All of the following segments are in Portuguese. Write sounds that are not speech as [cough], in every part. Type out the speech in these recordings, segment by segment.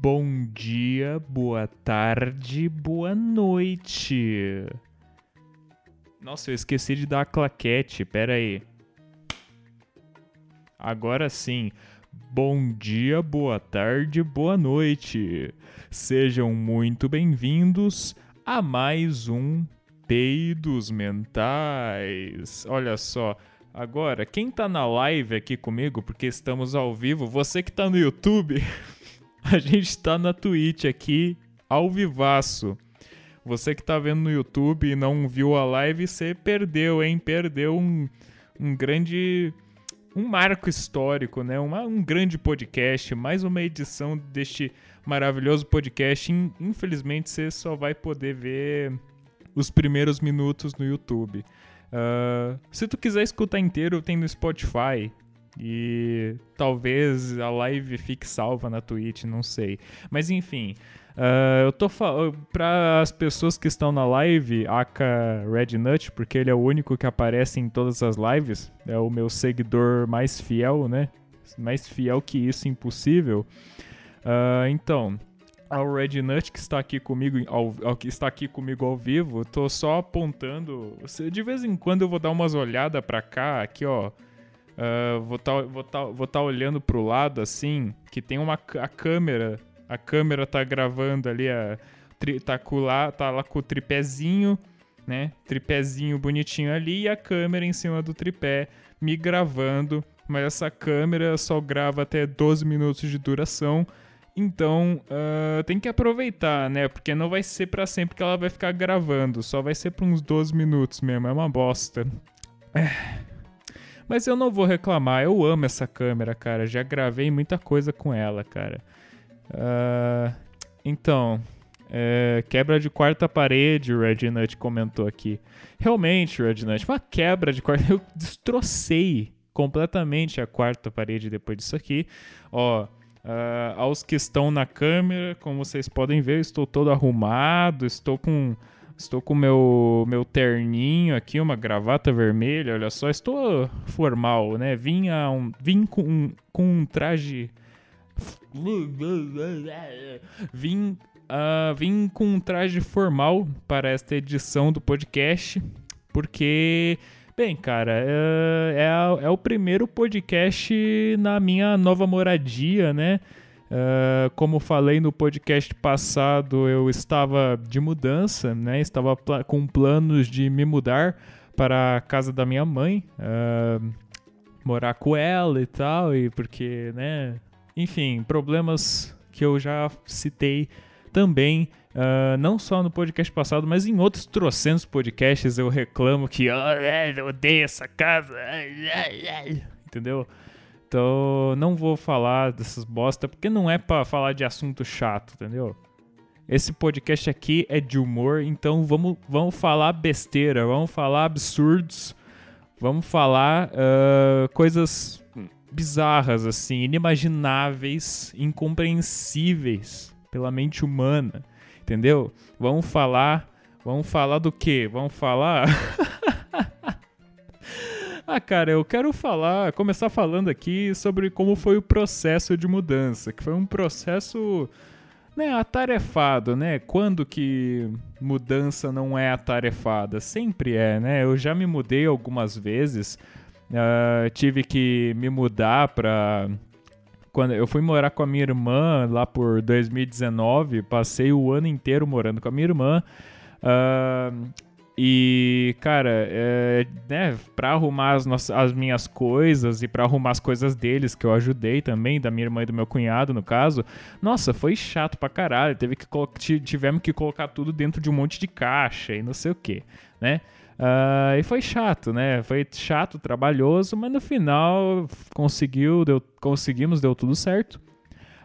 Bom dia, boa tarde, boa noite. Nossa, eu esqueci de dar a claquete, pera aí. Agora sim. Bom dia, boa tarde, boa noite. Sejam muito bem-vindos a mais um Peidos Mentais. Olha só, agora, quem tá na live aqui comigo, porque estamos ao vivo, você que tá no YouTube, [laughs] [laughs] a gente tá na Twitch aqui, ao vivaço. Você que tá vendo no YouTube e não viu a live, você perdeu, hein? Perdeu um, um grande um marco histórico, né? Uma, um grande podcast, mais uma edição deste maravilhoso podcast. Infelizmente, você só vai poder ver os primeiros minutos no YouTube. Uh, se tu quiser escutar inteiro, tem no Spotify. E talvez a live fique salva na Twitch, não sei. Mas enfim, uh, eu tô falando para as pessoas que estão na live, aka Red Nut, porque ele é o único que aparece em todas as lives, é o meu seguidor mais fiel, né? Mais fiel que isso, impossível. Uh, então, ao Red Nut que está aqui comigo ao, ao, que está aqui comigo ao vivo, tô só apontando. De vez em quando eu vou dar umas olhadas para cá, aqui ó. Uh, vou estar tá, vou tá, vou tá olhando pro lado assim, que tem uma a câmera, a câmera tá gravando ali a tá com lá, tá lá com o tripézinho, né? Tripézinho bonitinho ali e a câmera em cima do tripé me gravando, mas essa câmera só grava até 12 minutos de duração. Então, uh, tem que aproveitar, né? Porque não vai ser para sempre que ela vai ficar gravando. Só vai ser por uns 12 minutos mesmo. É uma bosta. É. Mas eu não vou reclamar. Eu amo essa câmera, cara. Já gravei muita coisa com ela, cara. Uh, então, é, quebra de quarta parede, o Red Nut comentou aqui. Realmente, Red Nut, uma quebra de quarta. [laughs] Eu destrocei completamente a quarta parede depois disso aqui. Ó. Uh, aos que estão na câmera, como vocês podem ver, estou todo arrumado, estou com estou com meu meu terninho aqui, uma gravata vermelha, olha só, estou formal, né? Vim, a um, vim com, um, com um traje [laughs] vim uh, vim com um traje formal para esta edição do podcast, porque Bem, cara, é, é, é, o primeiro podcast na minha nova moradia, né? Uh, como falei no podcast passado, eu estava de mudança, né? Estava com planos de me mudar para a casa da minha mãe, uh, morar com ela e tal, e porque, né? Enfim, problemas que eu já citei também Uh, não só no podcast passado, mas em outros trocentos podcasts eu reclamo que oh, eu odeio essa casa. [laughs] Entendeu? Então não vou falar dessas bosta porque não é para falar de assunto chato, entendeu? Esse podcast aqui é de humor, então vamos, vamos falar besteira, vamos falar absurdos, vamos falar uh, coisas bizarras, assim, inimagináveis, incompreensíveis pela mente humana entendeu? Vamos falar, vamos falar do quê? Vamos falar [laughs] Ah, cara, eu quero falar, começar falando aqui sobre como foi o processo de mudança, que foi um processo, né, atarefado, né? Quando que mudança não é atarefada? Sempre é, né? Eu já me mudei algumas vezes, uh, tive que me mudar para quando eu fui morar com a minha irmã lá por 2019, passei o ano inteiro morando com a minha irmã. Uh, e, cara, é, né, pra arrumar as, nossas, as minhas coisas e pra arrumar as coisas deles, que eu ajudei também, da minha irmã e do meu cunhado, no caso, nossa, foi chato pra caralho. Teve que, tivemos que colocar tudo dentro de um monte de caixa e não sei o que, né? Uh, e foi chato, né? Foi chato, trabalhoso, mas no final conseguiu, deu, conseguimos, deu tudo certo.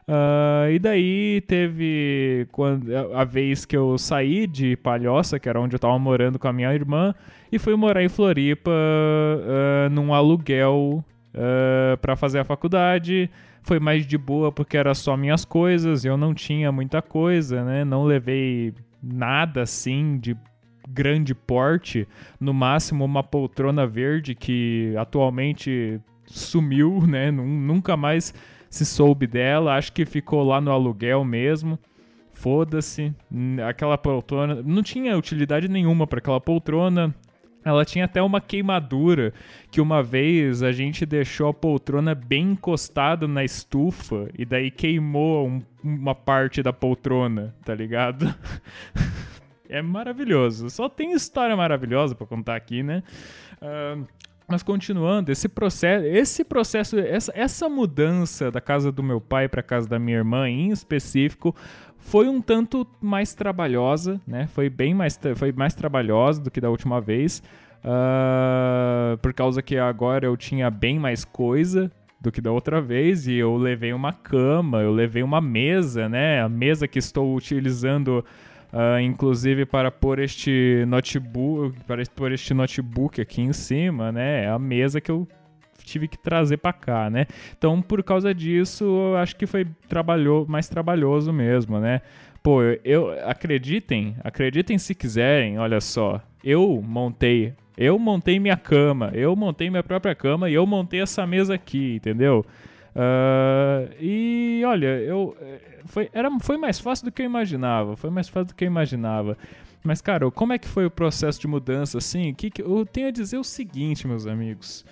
Uh, e daí teve quando, a vez que eu saí de Palhoça, que era onde eu tava morando com a minha irmã, e fui morar em Floripa uh, num aluguel uh, para fazer a faculdade. Foi mais de boa porque era só minhas coisas, eu não tinha muita coisa, né? Não levei nada assim de grande porte, no máximo uma poltrona verde que atualmente sumiu, né? Nunca mais se soube dela, acho que ficou lá no aluguel mesmo. Foda-se, aquela poltrona não tinha utilidade nenhuma para aquela poltrona. Ela tinha até uma queimadura que uma vez a gente deixou a poltrona bem encostada na estufa e daí queimou um, uma parte da poltrona, tá ligado? [laughs] é maravilhoso. Só tem história maravilhosa para contar aqui, né? Uh, mas continuando, esse processo, esse processo, essa, essa mudança da casa do meu pai para casa da minha irmã em específico foi um tanto mais trabalhosa, né? Foi bem mais, foi mais trabalhosa do que da última vez, uh, por causa que agora eu tinha bem mais coisa do que da outra vez e eu levei uma cama, eu levei uma mesa, né? A mesa que estou utilizando Uh, inclusive para pôr este notebook, para pôr este notebook aqui em cima, né? É a mesa que eu tive que trazer para cá, né? Então, por causa disso, eu acho que foi trabalhou, mais trabalhoso mesmo, né? Pô, eu, eu acreditem, acreditem se quiserem, olha só. Eu montei, eu montei minha cama, eu montei minha própria cama e eu montei essa mesa aqui, entendeu? Uh, e olha, eu foi, era, foi mais fácil do que eu imaginava. Foi mais fácil do que eu imaginava. Mas, cara, como é que foi o processo de mudança, assim? Que, que eu tenho a dizer o seguinte, meus amigos.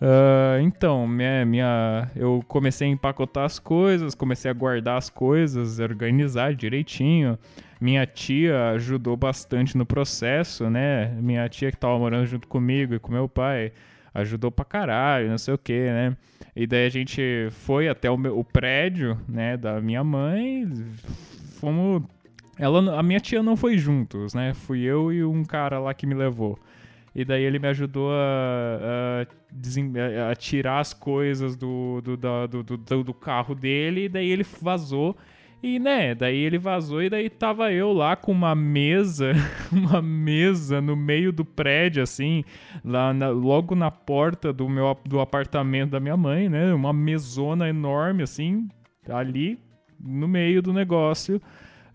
Uh, então, minha, minha, eu comecei a empacotar as coisas, comecei a guardar as coisas, organizar direitinho. Minha tia ajudou bastante no processo, né? Minha tia que tava morando junto comigo e com meu pai ajudou pra caralho, não sei o que, né? E daí a gente foi até o, meu, o prédio, né, da minha mãe, fomos... Ela, a minha tia não foi juntos, né? Fui eu e um cara lá que me levou. E daí ele me ajudou a, a, a tirar as coisas do, do, do, do, do carro dele, e daí ele vazou. E, né, daí ele vazou e daí tava eu lá com uma mesa, [laughs] uma mesa no meio do prédio, assim, lá na, logo na porta do meu do apartamento da minha mãe, né? Uma mesona enorme, assim, ali no meio do negócio.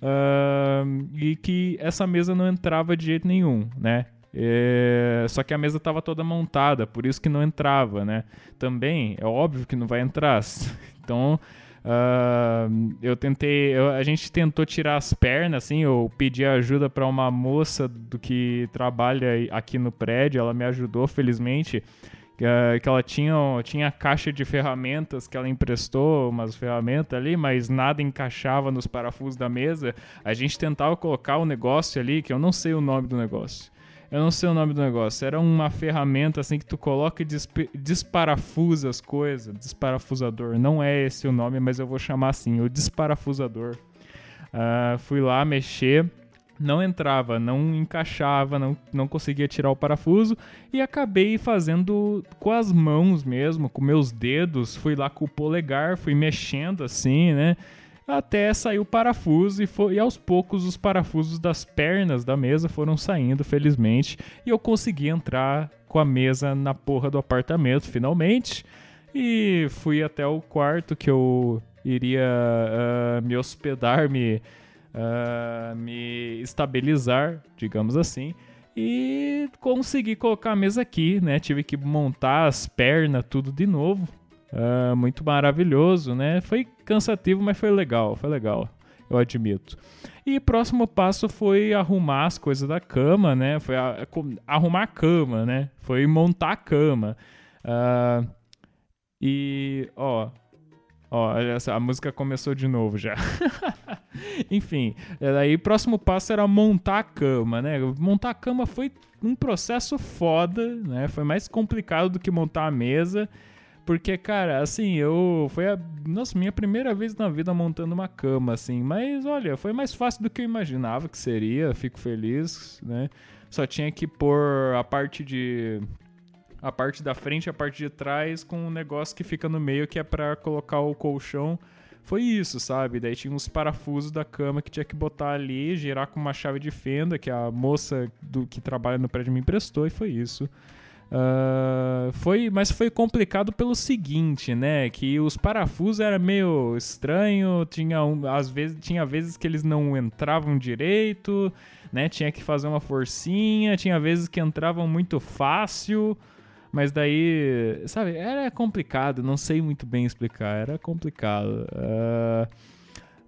Uh, e que essa mesa não entrava de jeito nenhum, né? É, só que a mesa estava toda montada, por isso que não entrava, né? Também é óbvio que não vai entrar. [laughs] Então Uh, eu tentei, eu, a gente tentou tirar as pernas, assim, eu pedi ajuda para uma moça do que trabalha aqui no prédio, ela me ajudou, felizmente, uh, que ela tinha, tinha caixa de ferramentas que ela emprestou, umas ferramentas ali, mas nada encaixava nos parafusos da mesa. A gente tentava colocar o negócio ali, que eu não sei o nome do negócio. Eu não sei o nome do negócio. Era uma ferramenta assim que tu coloca e desparafusa as coisas. Desparafusador. Não é esse o nome, mas eu vou chamar assim: o desparafusador. Uh, fui lá mexer. Não entrava, não encaixava, não, não conseguia tirar o parafuso e acabei fazendo com as mãos mesmo, com meus dedos. Fui lá com o polegar, fui mexendo assim, né? Até sair o parafuso e, foi, e aos poucos os parafusos das pernas da mesa foram saindo, felizmente, e eu consegui entrar com a mesa na porra do apartamento, finalmente, e fui até o quarto que eu iria uh, me hospedar, me, uh, me estabilizar, digamos assim, e consegui colocar a mesa aqui, né? Tive que montar as pernas, tudo de novo, Uh, muito maravilhoso, né? Foi cansativo, mas foi legal, foi legal, eu admito. E próximo passo foi arrumar as coisas da cama, né? Foi a, a, arrumar a cama, né? Foi montar a cama. Uh, e, ó, ó, a música começou de novo já. [laughs] Enfim, aí próximo passo era montar a cama, né? Montar a cama foi um processo foda, né? Foi mais complicado do que montar a mesa. Porque, cara, assim, eu. Foi a. Nossa, minha primeira vez na vida montando uma cama, assim. Mas, olha, foi mais fácil do que eu imaginava que seria. Fico feliz, né? Só tinha que pôr a parte de. A parte da frente e a parte de trás com um negócio que fica no meio que é para colocar o colchão. Foi isso, sabe? Daí tinha uns parafusos da cama que tinha que botar ali, girar com uma chave de fenda que a moça do que trabalha no prédio me emprestou e foi isso. Uh, foi, mas foi complicado pelo seguinte, né? Que os parafusos era meio estranho, tinha um, às vezes tinha vezes que eles não entravam direito, né? Tinha que fazer uma forcinha, tinha vezes que entravam muito fácil. Mas daí, sabe, era complicado, não sei muito bem explicar, era complicado. Uh,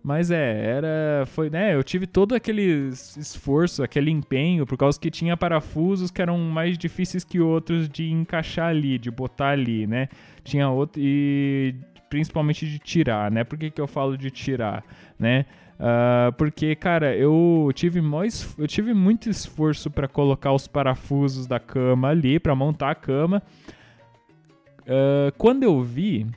mas é, era. Foi, né? Eu tive todo aquele esforço, aquele empenho, por causa que tinha parafusos que eram mais difíceis que outros de encaixar ali, de botar ali, né? Tinha outro. E principalmente de tirar, né? Por que, que eu falo de tirar, né? Uh, porque, cara, eu tive, mais, eu tive muito esforço para colocar os parafusos da cama ali, para montar a cama. Uh, quando eu vi,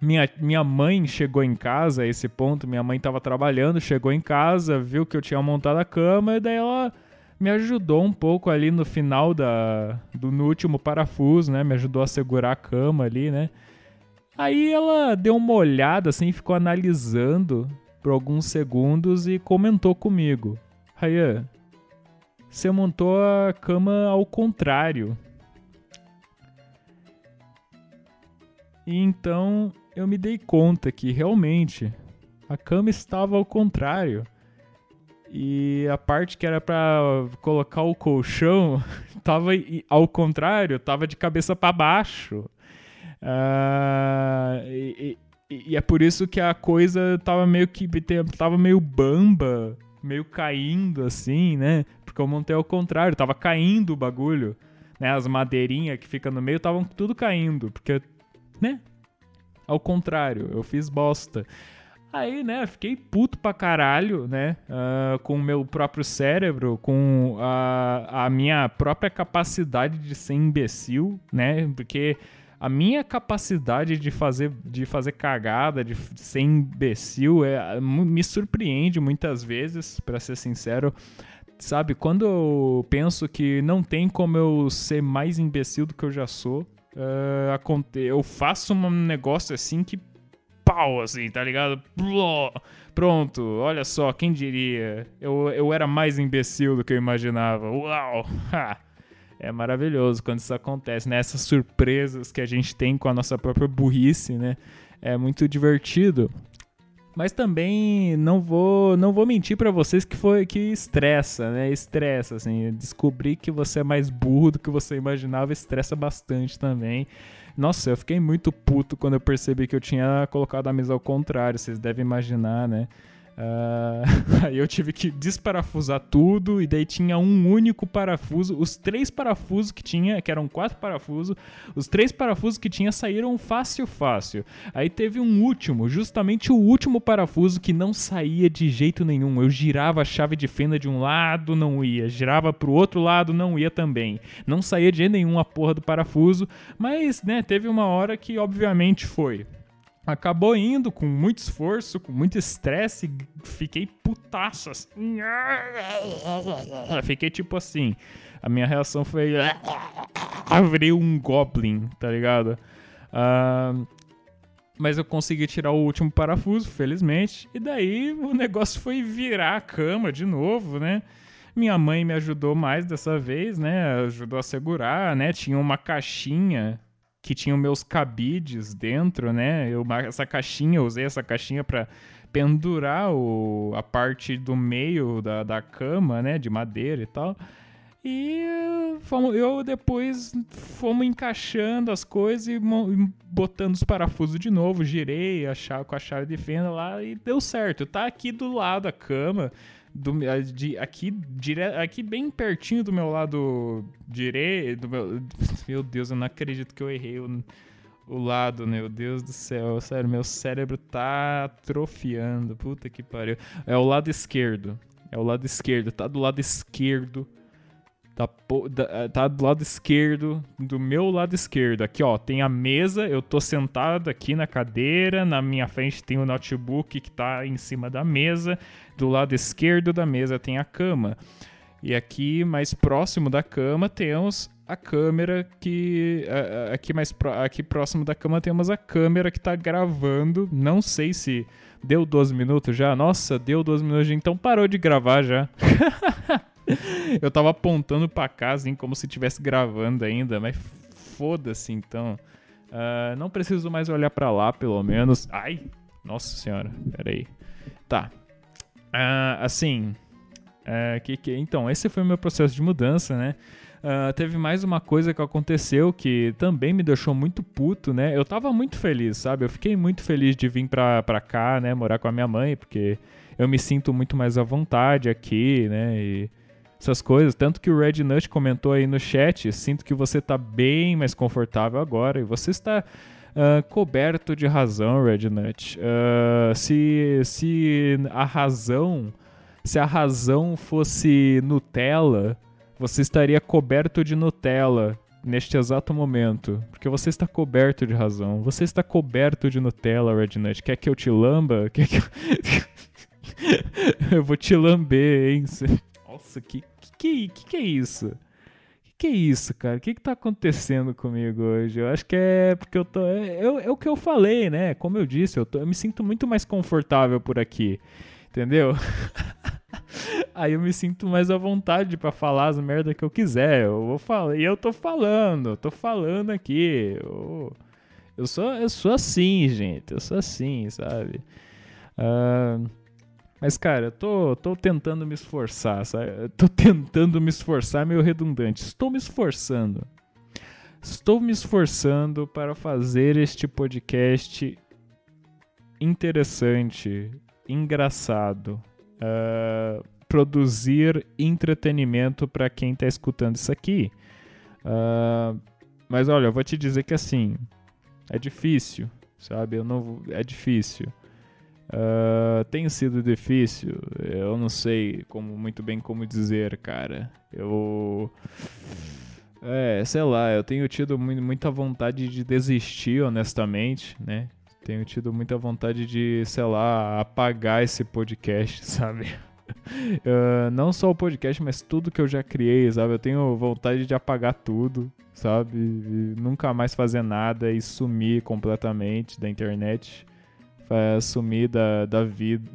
minha, minha mãe chegou em casa a esse ponto, minha mãe estava trabalhando, chegou em casa, viu que eu tinha montado a cama, e daí ela me ajudou um pouco ali no final da, do no último parafuso, né? Me ajudou a segurar a cama ali, né? Aí ela deu uma olhada assim, ficou analisando por alguns segundos e comentou comigo: Ryan, você montou a cama ao contrário. Então eu me dei conta que realmente a cama estava ao contrário. E a parte que era para colocar o colchão [laughs] estava ao contrário, estava de cabeça para baixo. Uh, e, e, e, é por isso que a coisa tava meio que. tava meio bamba, meio caindo assim, né? Porque eu montei ao contrário, tava caindo o bagulho. Né? As madeirinhas que ficam no meio estavam tudo caindo. Porque, né? Ao contrário, eu fiz bosta. Aí, né, fiquei puto pra caralho, né, uh, com o meu próprio cérebro, com a, a minha própria capacidade de ser imbecil, né, porque a minha capacidade de fazer, de fazer cagada, de ser imbecil, é, me surpreende muitas vezes, para ser sincero. Sabe, quando eu penso que não tem como eu ser mais imbecil do que eu já sou, uh, eu faço um negócio assim que pau, assim, tá ligado? Pronto, olha só, quem diria? Eu, eu era mais imbecil do que eu imaginava. Uau! [laughs] Ha é maravilhoso quando isso acontece, né? Essas surpresas que a gente tem com a nossa própria burrice, né? É muito divertido. Mas também não vou, não vou mentir para vocês que foi que estressa, né? Estressa assim, descobrir que você é mais burro do que você imaginava estressa bastante também. Nossa, eu fiquei muito puto quando eu percebi que eu tinha colocado a mesa ao contrário, vocês devem imaginar, né? Uh, aí [laughs] eu tive que desparafusar tudo e daí tinha um único parafuso. Os três parafusos que tinha, que eram quatro parafusos, os três parafusos que tinha saíram fácil, fácil. Aí teve um último, justamente o último parafuso que não saía de jeito nenhum. Eu girava a chave de fenda de um lado, não ia. Girava pro outro lado, não ia também. Não saía de jeito nenhum a porra do parafuso, mas, né, teve uma hora que obviamente foi acabou indo com muito esforço, com muito estresse, fiquei putaço assim. Fiquei tipo assim. A minha reação foi. Virei um Goblin, tá ligado? Uh, mas eu consegui tirar o último parafuso, felizmente. E daí o negócio foi virar a cama de novo, né? Minha mãe me ajudou mais dessa vez, né? Ajudou a segurar, né? Tinha uma caixinha que tinham meus cabides dentro, né? Eu, essa caixinha, eu usei essa caixinha para pendurar o, a parte do meio da, da cama, né? De madeira e tal. E fomos, eu depois fomos encaixando as coisas e botando os parafusos de novo. Girei a chave, com a chave de fenda lá e deu certo. Tá aqui do lado da cama do, de, aqui, dire, aqui bem pertinho do meu lado direito. Meu, [laughs] meu Deus, eu não acredito que eu errei o, o lado, meu Deus do céu. Sério, meu cérebro tá atrofiando. Puta que pariu. É o lado esquerdo. É o lado esquerdo. Tá do lado esquerdo Tá, eh, tá do lado esquerdo, do meu lado esquerdo. Aqui, ó, tem a mesa, eu tô sentado aqui na cadeira, na minha frente tem o notebook que tá em cima da mesa, do lado esquerdo da mesa tem a cama. E aqui, mais próximo da cama, temos a câmera que. Eh, eh, aqui, mais aqui próximo da cama temos a câmera que tá gravando. Não sei se deu 12 minutos já. Nossa, deu 12 minutos, então parou de gravar já. [laughs] [laughs] eu tava apontando pra cá, assim, como se estivesse gravando ainda, mas foda-se então. Uh, não preciso mais olhar para lá, pelo menos. Ai, nossa senhora, peraí. Tá. Uh, assim. Uh, que, que, então, esse foi o meu processo de mudança, né? Uh, teve mais uma coisa que aconteceu que também me deixou muito puto, né? Eu tava muito feliz, sabe? Eu fiquei muito feliz de vir pra, pra cá, né? Morar com a minha mãe, porque eu me sinto muito mais à vontade aqui, né? E essas coisas. Tanto que o Red Nut comentou aí no chat: sinto que você tá bem mais confortável agora e você está. Uh, coberto de razão, Red Nut. Uh, se, se a razão, se a razão fosse Nutella, você estaria coberto de Nutella neste exato momento. Porque você está coberto de razão. Você está coberto de Nutella, Rednut. Quer que eu te lamba? Quer que eu... [laughs] eu vou te lamber, hein? Nossa, que que, que, que é isso? Que que é isso, cara? O que que tá acontecendo comigo hoje? Eu acho que é porque eu tô... É, é, é o que eu falei, né? Como eu disse, eu, tô, eu me sinto muito mais confortável por aqui. Entendeu? [laughs] Aí eu me sinto mais à vontade para falar as merdas que eu quiser. Eu vou falar. E eu tô falando, tô falando aqui. Eu, eu, sou, eu sou assim, gente. Eu sou assim, sabe? Uh, mas, cara, eu tô, tô tentando me esforçar, sabe? Tô tentando me esforçar, meio redundante. Estou me esforçando. Estou me esforçando para fazer este podcast interessante, engraçado, uh, produzir entretenimento para quem está escutando isso aqui. Uh, mas olha, eu vou te dizer que assim, é difícil, sabe? Eu não, é difícil. Uh, tem sido difícil, eu não sei como muito bem como dizer, cara. Eu. É, sei lá, eu tenho tido muita vontade de desistir, honestamente, né? tenho tido muita vontade de, sei lá, apagar esse podcast, [laughs] sabe? Uh, não só o podcast, mas tudo que eu já criei, sabe? Eu tenho vontade de apagar tudo, sabe? E nunca mais fazer nada e sumir completamente da internet. Sumir da, da vida.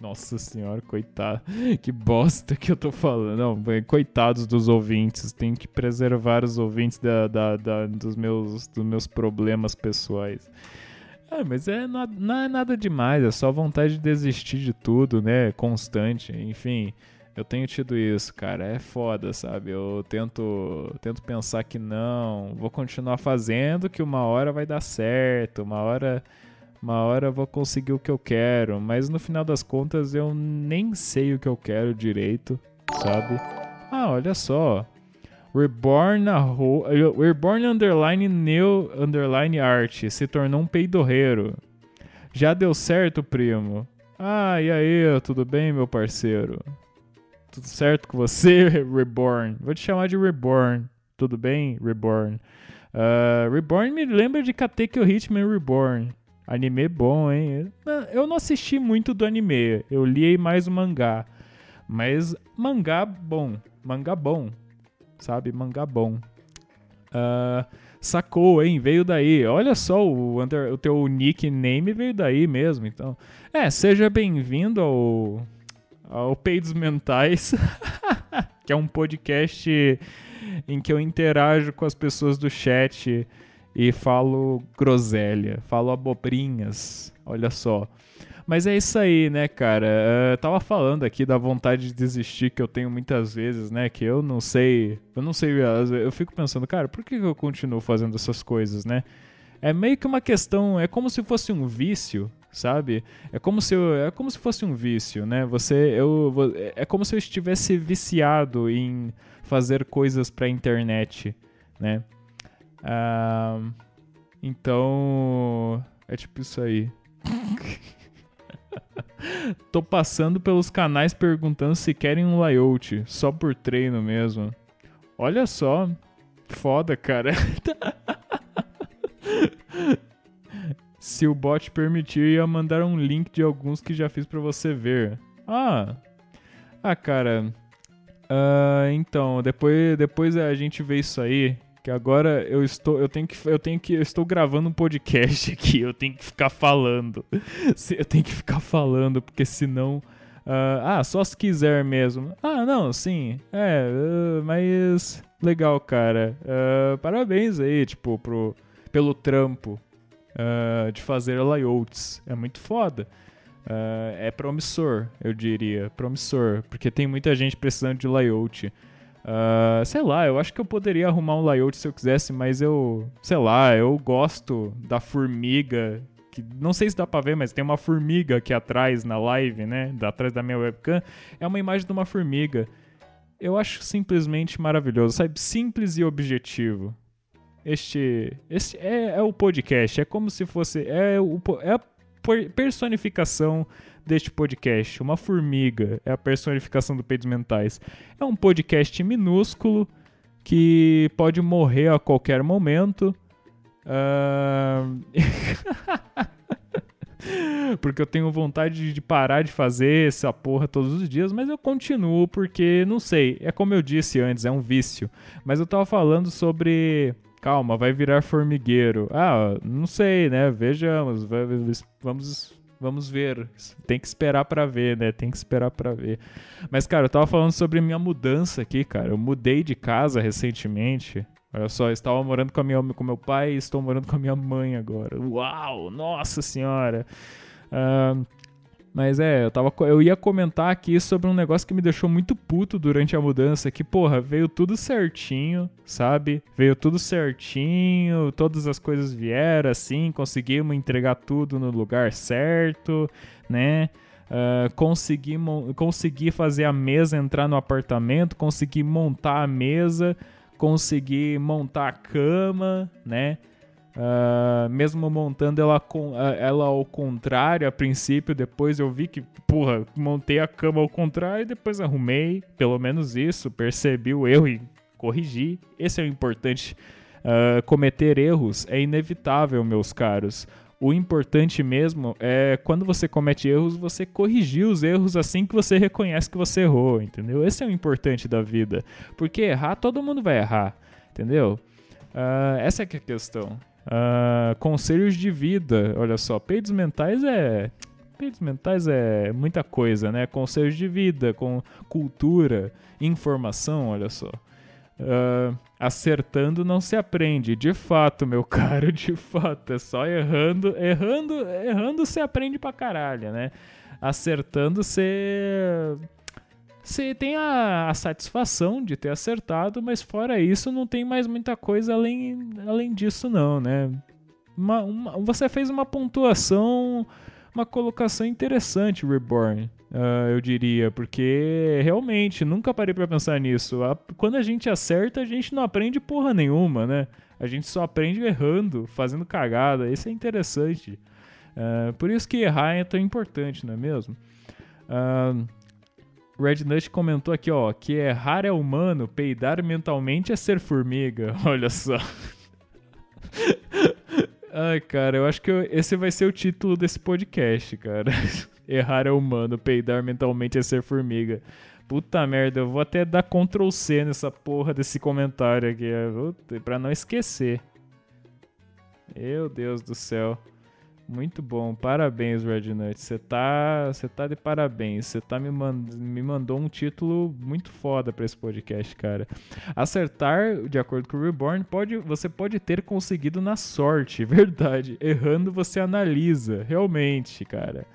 Nossa senhora, coitado. Que bosta que eu tô falando. Não, coitados dos ouvintes. Tem que preservar os ouvintes da, da, da, dos, meus, dos meus problemas pessoais. É, mas é, não, não é nada demais, é só vontade de desistir de tudo, né? Constante, enfim. Eu tenho tido isso, cara, é foda, sabe? Eu tento, tento pensar que não, vou continuar fazendo, que uma hora vai dar certo, uma hora, uma hora eu vou conseguir o que eu quero, mas no final das contas eu nem sei o que eu quero direito, sabe? Ah, olha só, Reborn, Reborn Underline New Underline Art se tornou um peidorreiro. Já deu certo, primo? Ah, e aí, tudo bem, meu parceiro? Tudo certo com você, [laughs] Reborn? Vou te chamar de Reborn. Tudo bem, Reborn? Uh, Reborn me lembra de Katekyo Hitman Reborn. Anime bom, hein? Eu não assisti muito do anime, eu li mais o mangá. Mas mangá bom, mangá bom sabe? Mangá bom. Uh, sacou, hein? Veio daí. Olha só, o, under, o teu nickname veio daí mesmo. Então, é, seja bem-vindo ao, ao Peidos Mentais, [laughs] que é um podcast em que eu interajo com as pessoas do chat e falo groselha, falo abobrinhas. Olha só. Mas é isso aí, né, cara? Eu tava falando aqui da vontade de desistir que eu tenho muitas vezes, né? Que eu não sei. Eu não sei. Eu fico pensando, cara, por que eu continuo fazendo essas coisas, né? É meio que uma questão. É como se fosse um vício, sabe? É como se eu, é como se fosse um vício, né? Você eu é como se eu estivesse viciado em fazer coisas para internet, né? Ah, então é tipo isso aí. [laughs] Tô passando pelos canais perguntando se querem um layout, só por treino mesmo. Olha só, foda, cara. [laughs] se o bot permitir, ia mandar um link de alguns que já fiz para você ver. Ah, ah, cara. Uh, então, depois, depois a gente vê isso aí que agora eu estou eu tenho que eu tenho que eu estou gravando um podcast [laughs] aqui eu tenho que ficar falando. [laughs] Eu tenho que ficar falando porque senão uh, ah só se quiser mesmo. Ah não sim é uh, mas legal cara. Uh, parabéns aí tipo pro pelo trampo de fazer layouts. É muito foda. É promissor eu diria promissor porque tem muita gente precisando de layout Uh, sei lá, eu acho que eu poderia arrumar um layout se eu quisesse, mas eu, sei lá, eu gosto da formiga. Que, não sei se dá pra ver, mas tem uma formiga aqui atrás na live, né? Atrás da minha webcam. É uma imagem de uma formiga. Eu acho simplesmente maravilhoso, sabe? Simples e objetivo. Este, este é, é o podcast, é como se fosse. É, o, é a personificação deste podcast. Uma formiga é a personificação do Peitos Mentais. É um podcast minúsculo que pode morrer a qualquer momento. Uh... [laughs] porque eu tenho vontade de parar de fazer essa porra todos os dias, mas eu continuo porque, não sei, é como eu disse antes, é um vício. Mas eu tava falando sobre. Calma, vai virar formigueiro. Ah, não sei, né? Vejamos, vamos Vamos ver. Tem que esperar para ver, né? Tem que esperar para ver. Mas, cara, eu tava falando sobre minha mudança aqui, cara. Eu mudei de casa recentemente. Olha só, eu estava morando com, a minha, com meu pai e estou morando com a minha mãe agora. Uau! Nossa Senhora! Uh, mas é, eu, tava, eu ia comentar aqui sobre um negócio que me deixou muito puto durante a mudança, que, porra, veio tudo certinho, sabe? Veio tudo certinho, todas as coisas vieram assim, conseguimos entregar tudo no lugar certo, né? Uh, consegui, consegui fazer a mesa entrar no apartamento, consegui montar a mesa, consegui montar a cama, né? Uh, mesmo montando ela, com, uh, ela ao contrário a princípio, depois eu vi que, porra, montei a cama ao contrário depois arrumei, pelo menos isso, percebi o erro e corrigi. Esse é o importante. Uh, cometer erros é inevitável, meus caros. O importante mesmo é quando você comete erros, você corrigir os erros assim que você reconhece que você errou, entendeu? Esse é o importante da vida. Porque errar, todo mundo vai errar, entendeu? essa é é a questão. Uh, conselhos de vida, olha só, peidos mentais é. Peidos mentais é muita coisa, né? Conselhos de vida, com cultura, informação, olha só. Uh, acertando não se aprende. De fato, meu [laughs] caro, de fato. É só errando. Errando, errando se aprende pra caralho, né? Acertando você você tem a, a, satisfação de ter acertado, mas fora isso não tem mais muita coisa além, além disso não, né? Uma, uma, você fez uma pontuação, uma colocação interessante, Reborn, uh, eu diria, porque realmente nunca parei para pensar nisso. A, quando a gente acerta, a gente não aprende porra nenhuma, né? A gente só aprende errando, fazendo cagada. Isso é interessante. Uh, por isso que errar é tão importante, não é mesmo? Uh, Red Nut comentou aqui, ó, que errar é humano, peidar mentalmente é ser formiga. [laughs] Olha só. [laughs] Ai, cara, eu acho que eu, esse vai ser o título desse podcast, cara. [laughs] errar é humano, peidar mentalmente é ser formiga. Puta merda, eu vou até dar Ctrl C nessa porra desse comentário aqui, pra não esquecer. Meu Deus do céu. Muito bom, parabéns, Red Nut. Você tá, você tá de parabéns. Você tá me, mand me mandou um título muito foda para esse podcast, cara. Acertar, de acordo com o Reborn, pode, você pode ter conseguido na sorte, [laughs] verdade. Errando, você analisa, realmente, cara.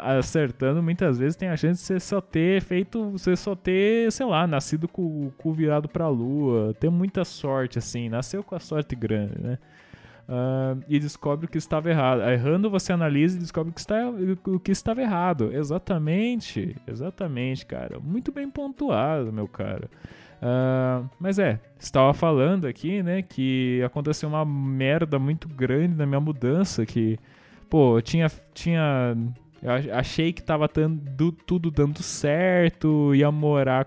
Acertando, muitas vezes tem a chance de você só ter feito, você só ter, sei lá, nascido com o cu virado pra lua, ter muita sorte, assim, nasceu com a sorte grande, né? Uh, e descobre o que estava errado. Errando, você analisa e descobre o que, está, o que estava errado. Exatamente, exatamente, cara. Muito bem pontuado, meu cara. Uh, mas é, estava falando aqui, né, que aconteceu uma merda muito grande na minha mudança, que, pô, tinha, tinha eu achei que tava tando, tudo dando certo, ia morar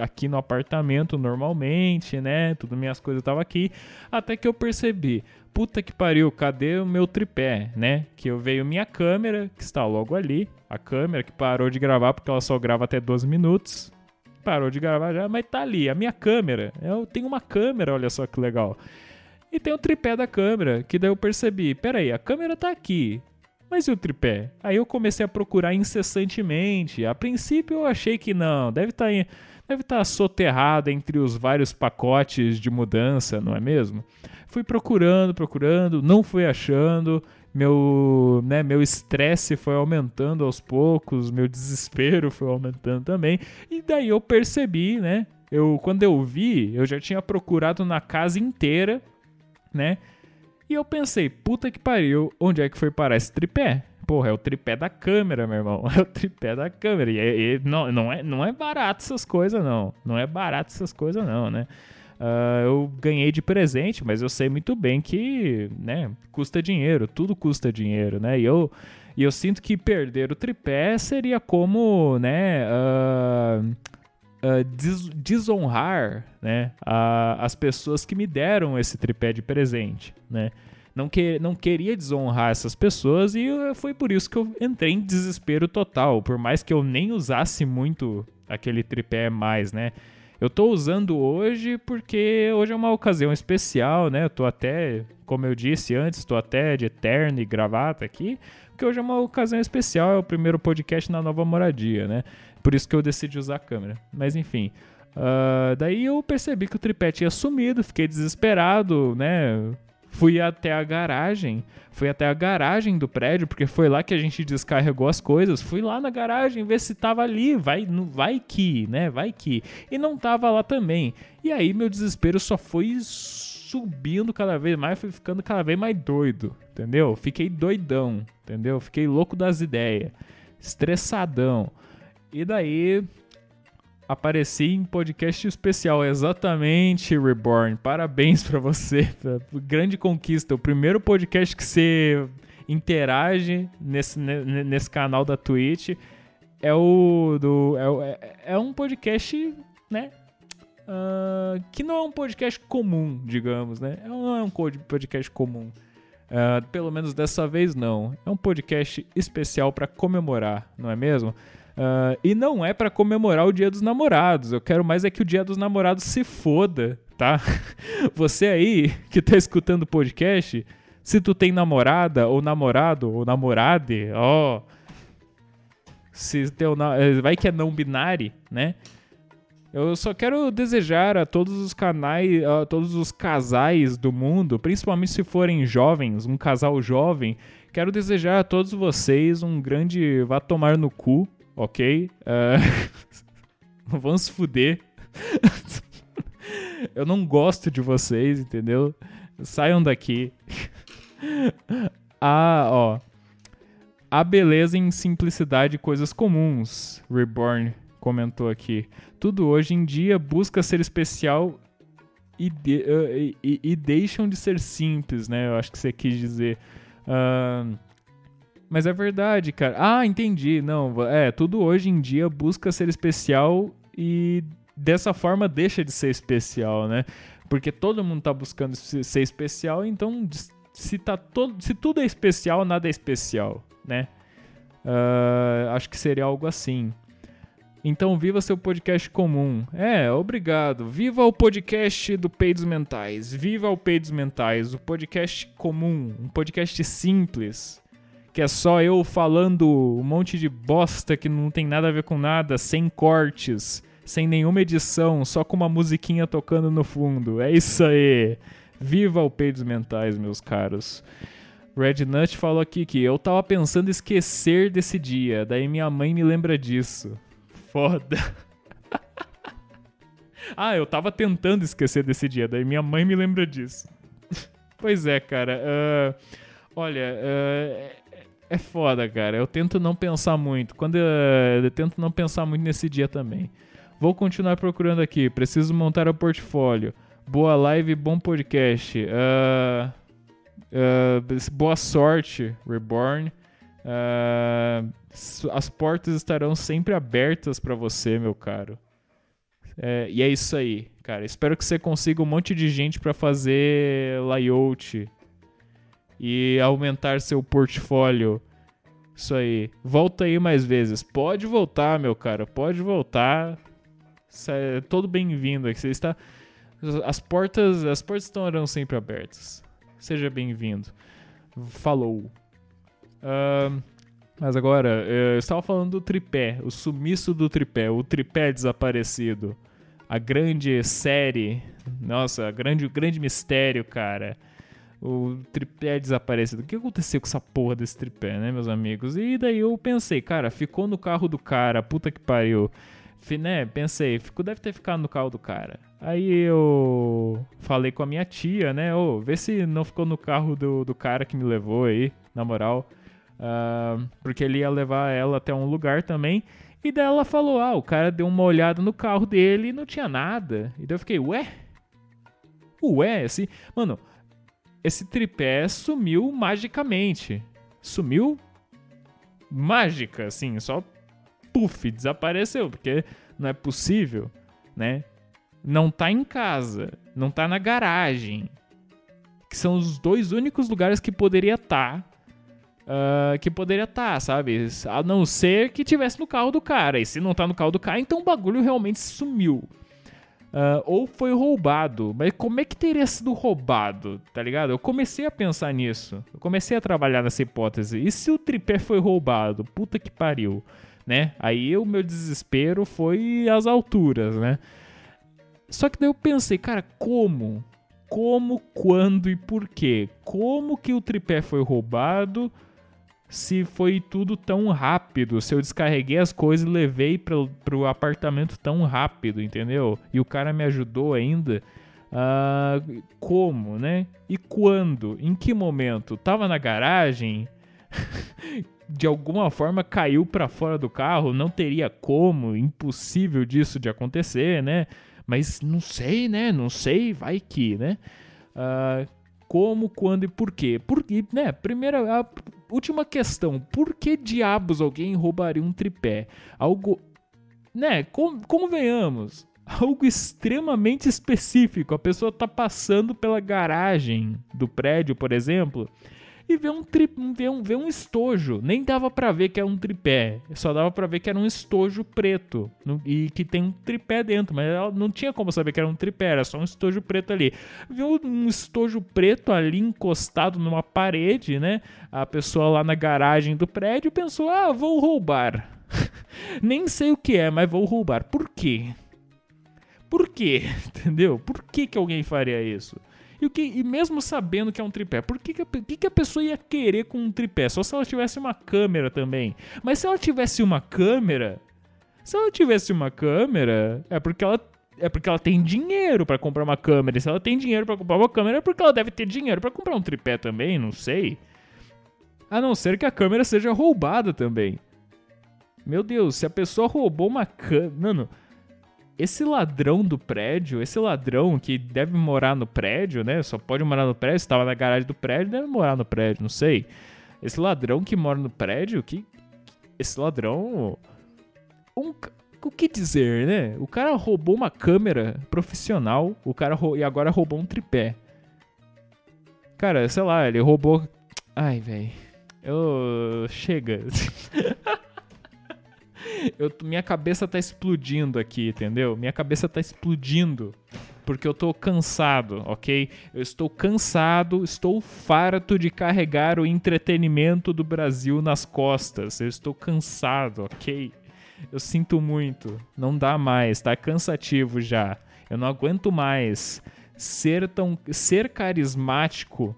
aqui no apartamento normalmente, né? Tudo minhas coisas estavam aqui. Até que eu percebi, puta que pariu, cadê o meu tripé, né? Que eu veio minha câmera, que está logo ali. A câmera que parou de gravar porque ela só grava até 12 minutos. Parou de gravar já, mas tá ali, a minha câmera. Eu tenho uma câmera, olha só que legal. E tem o tripé da câmera, que daí eu percebi, peraí, a câmera tá aqui. Mas e o tripé? Aí eu comecei a procurar incessantemente. A princípio eu achei que não, deve estar tá deve estar tá soterrado entre os vários pacotes de mudança, não é mesmo? Fui procurando, procurando, não fui achando. Meu, né, meu estresse foi aumentando aos poucos, meu desespero foi aumentando também. E daí eu percebi, né, eu quando eu vi, eu já tinha procurado na casa inteira, né? E eu pensei, puta que pariu, onde é que foi parar esse tripé? Porra, é o tripé da câmera, meu irmão. [laughs] É o tripé da câmera. E, e não, não, é, não é barato essas coisas, não. Não é barato essas coisas, não, né? Uh, eu ganhei de presente, mas eu sei muito bem que, né, custa dinheiro, tudo custa dinheiro, né? E eu, e eu sinto que perder o tripé seria como, né, uh, uh, des desonrar, né, as pessoas que me deram esse tripé de presente, né? Não, que, não queria desonrar essas pessoas e foi por isso que eu entrei em desespero total, por mais que eu nem usasse muito aquele tripé mais, né? Eu tô usando hoje porque hoje é uma ocasião especial, né? Eu tô até, como eu disse antes, tô até de terno e gravata aqui, porque hoje é uma ocasião especial, é o primeiro podcast na nova moradia, né? Por isso que eu decidi usar a câmera. Mas enfim, uh, daí eu percebi que o tripé tinha sumido, fiquei desesperado, né? Fui até a garagem, fui até a garagem do prédio, porque foi lá que a gente descarregou as coisas. Fui lá na garagem ver se tava ali, vai, vai que, né? Vai que. E não tava lá também. E aí meu desespero só foi subindo cada vez mais, fui ficando cada vez mais doido, entendeu? Fiquei doidão, entendeu? Fiquei louco das ideias, estressadão. E daí apareci em podcast especial, exatamente, Reborn. Parabéns para você, grande conquista. O primeiro podcast que você interage nesse, nesse canal da Twitch é o do é, é um podcast, né? Uh, que não é um podcast comum, digamos, né? Não é um podcast comum. Uh, pelo menos dessa vez não. É um podcast especial para comemorar, não é mesmo? Uh, e não é para comemorar o Dia dos Namorados. Eu quero mais é que o Dia dos Namorados se foda, tá? [laughs] Você aí que tá escutando o podcast, se tu tem namorada ou namorado ou namorade, ó, se teu eh, vai que é não binário, né? Eu só quero desejar a todos os canais, a todos os casais do mundo, principalmente se forem jovens, um casal jovem, quero desejar a todos vocês um grande vá tomar no cu, ok? [laughs] Uh, vamos fuder. [laughs] Eu não gosto de vocês, entendeu? Saiam daqui. [laughs] ah, ó. A beleza em simplicidade coisas comuns, Reborn comentou aqui. Tudo hoje em dia busca ser especial e, de, uh, e, e, deixam de ser simples, né? Eu acho que você quis dizer. Uh, mas é verdade, cara. Ah, entendi. Não, é, tudo hoje em dia busca ser especial e dessa forma deixa de ser especial, né? Porque todo mundo tá buscando ser especial, então se, tá todo, se tudo é especial, nada é especial, né? Uh, acho que seria algo assim. Então viva seu podcast comum. É, obrigado. Viva o podcast do Peidos Mentais. Viva o Peidos Mentais, o podcast comum, um podcast simples que é só eu falando um monte de bosta que não tem nada a ver com nada, sem cortes, sem nenhuma edição, só com uma musiquinha tocando no fundo. É isso aí. Viva o Peidos Mentais, meus caros. Red Nut falou aqui que eu tava pensando esquecer desse dia, daí minha mãe me lembra disso. Foda. [laughs] ah, eu tava tentando esquecer desse dia, daí minha mãe me lembra disso. [laughs] pois é, cara. Uh, olha, uh, é foda, cara. Eu tento não pensar muito. Quando eu, eu, tento não pensar muito nesse dia também. Vou continuar procurando aqui. Preciso montar o portfólio. Boa live, bom podcast. Uh, uh, boa sorte, Reborn. Uh, as portas estarão sempre abertas para você, meu caro. É, e é isso aí, cara. Espero que você consiga um monte de gente para fazer layout e aumentar seu portfólio. Isso aí. Volta aí mais vezes. Pode voltar, meu cara. Pode voltar. É todo bem-vindo aqui. Você está as portas, as portas estarão sempre abertas. Seja bem-vindo. Falou. Uh, mas agora, eu estava falando do tripé, o sumiço do tripé, o tripé desaparecido. A grande série, nossa, grande, o grande mistério, cara o tripé desaparecido. O que aconteceu com essa porra desse tripé, né, meus amigos? E daí eu pensei, cara, ficou no carro do cara, puta que pariu. né, pensei, fico, deve ter ficado no carro do cara. Aí eu falei com a minha tia, né? Ô, vê se não ficou no carro do, do cara que me levou aí, na moral. Uh, porque ele ia levar ela até um lugar também. E daí ela falou: Ah, o cara deu uma olhada no carro dele e não tinha nada. E daí eu fiquei, ué? Ué, assim. Mano, esse tripé sumiu magicamente. Sumiu mágica, assim, só puff, desapareceu, porque não é possível, né? Não tá em casa, não tá na garagem, que são os dois únicos lugares que poderia estar. Tá, uh, que poderia estar, tá, sabe? A não ser que tivesse no carro do cara. E se não tá no carro do cara, então o bagulho realmente sumiu. Uh, ou foi roubado. Mas como é que teria sido roubado? Tá ligado? Eu comecei a pensar nisso. Eu comecei a trabalhar nessa hipótese. E se o tripé foi roubado? Puta que pariu. Né? Aí o meu desespero foi às alturas, né? Só que daí eu pensei, cara, como? Como, quando e por quê? Como que o tripé foi roubado? Se foi tudo tão rápido, se eu descarreguei as coisas e levei pro, pro apartamento tão rápido, entendeu? E o cara me ajudou ainda. Uh, como, né? E quando? Em que momento? Tava na garagem? [laughs] de alguma forma caiu para fora do carro? Não teria como, impossível disso de acontecer, né? Mas não sei, né? Não sei, vai que, né? Uh, como, quando e por quê? Porque, né? Primeira, a última questão: por que diabos alguém roubaria um tripé? Algo, né? Com, convenhamos, algo extremamente específico. A pessoa tá passando pela garagem do prédio, por exemplo, e vê um, tri, vê um, vê um estojo. Nem dava para ver que era um tripé, só dava para ver que era um estojo preto no, e que tem um tripé dentro, mas ela não tinha como saber que era um tripé, era só um estojo preto ali. Viu um estojo preto ali encostado numa parede, né? A pessoa lá na garagem do prédio pensou: ah, vou roubar. [laughs] Nem sei o que é, mas vou roubar. Por quê? Por quê? [laughs] Entendeu? Por que, que alguém faria isso? E, o que, e mesmo sabendo que é um tripé, por que, que, a, que, que a pessoa ia querer com um tripé? Só se ela tivesse uma câmera também. Mas se ela tivesse uma câmera. Se ela tivesse uma câmera, é porque ela é porque ela tem dinheiro para comprar uma câmera. E se ela tem dinheiro para comprar uma câmera, é porque ela deve ter dinheiro para comprar um tripé também, não sei. A não ser que a câmera seja roubada também. Meu Deus, se a pessoa roubou uma câmera. Mano, esse ladrão do prédio, esse ladrão que deve morar no prédio, né? Só pode morar no prédio, estava na garagem do prédio, deve morar no prédio, não sei. Esse ladrão que mora no prédio, que esse ladrão um, o que dizer, né? O cara roubou uma câmera profissional, o cara e agora roubou um tripé. Cara, sei lá, ele roubou Ai, velho. Eu chega. [laughs] eu, minha cabeça tá explodindo aqui, entendeu? Minha cabeça tá explodindo. Porque eu tô cansado, ok? Eu estou cansado, estou farto de carregar o entretenimento do Brasil nas costas. Eu estou cansado, ok? Eu sinto muito. Não dá mais, tá cansativo já. Eu não aguento mais ser tão ser carismático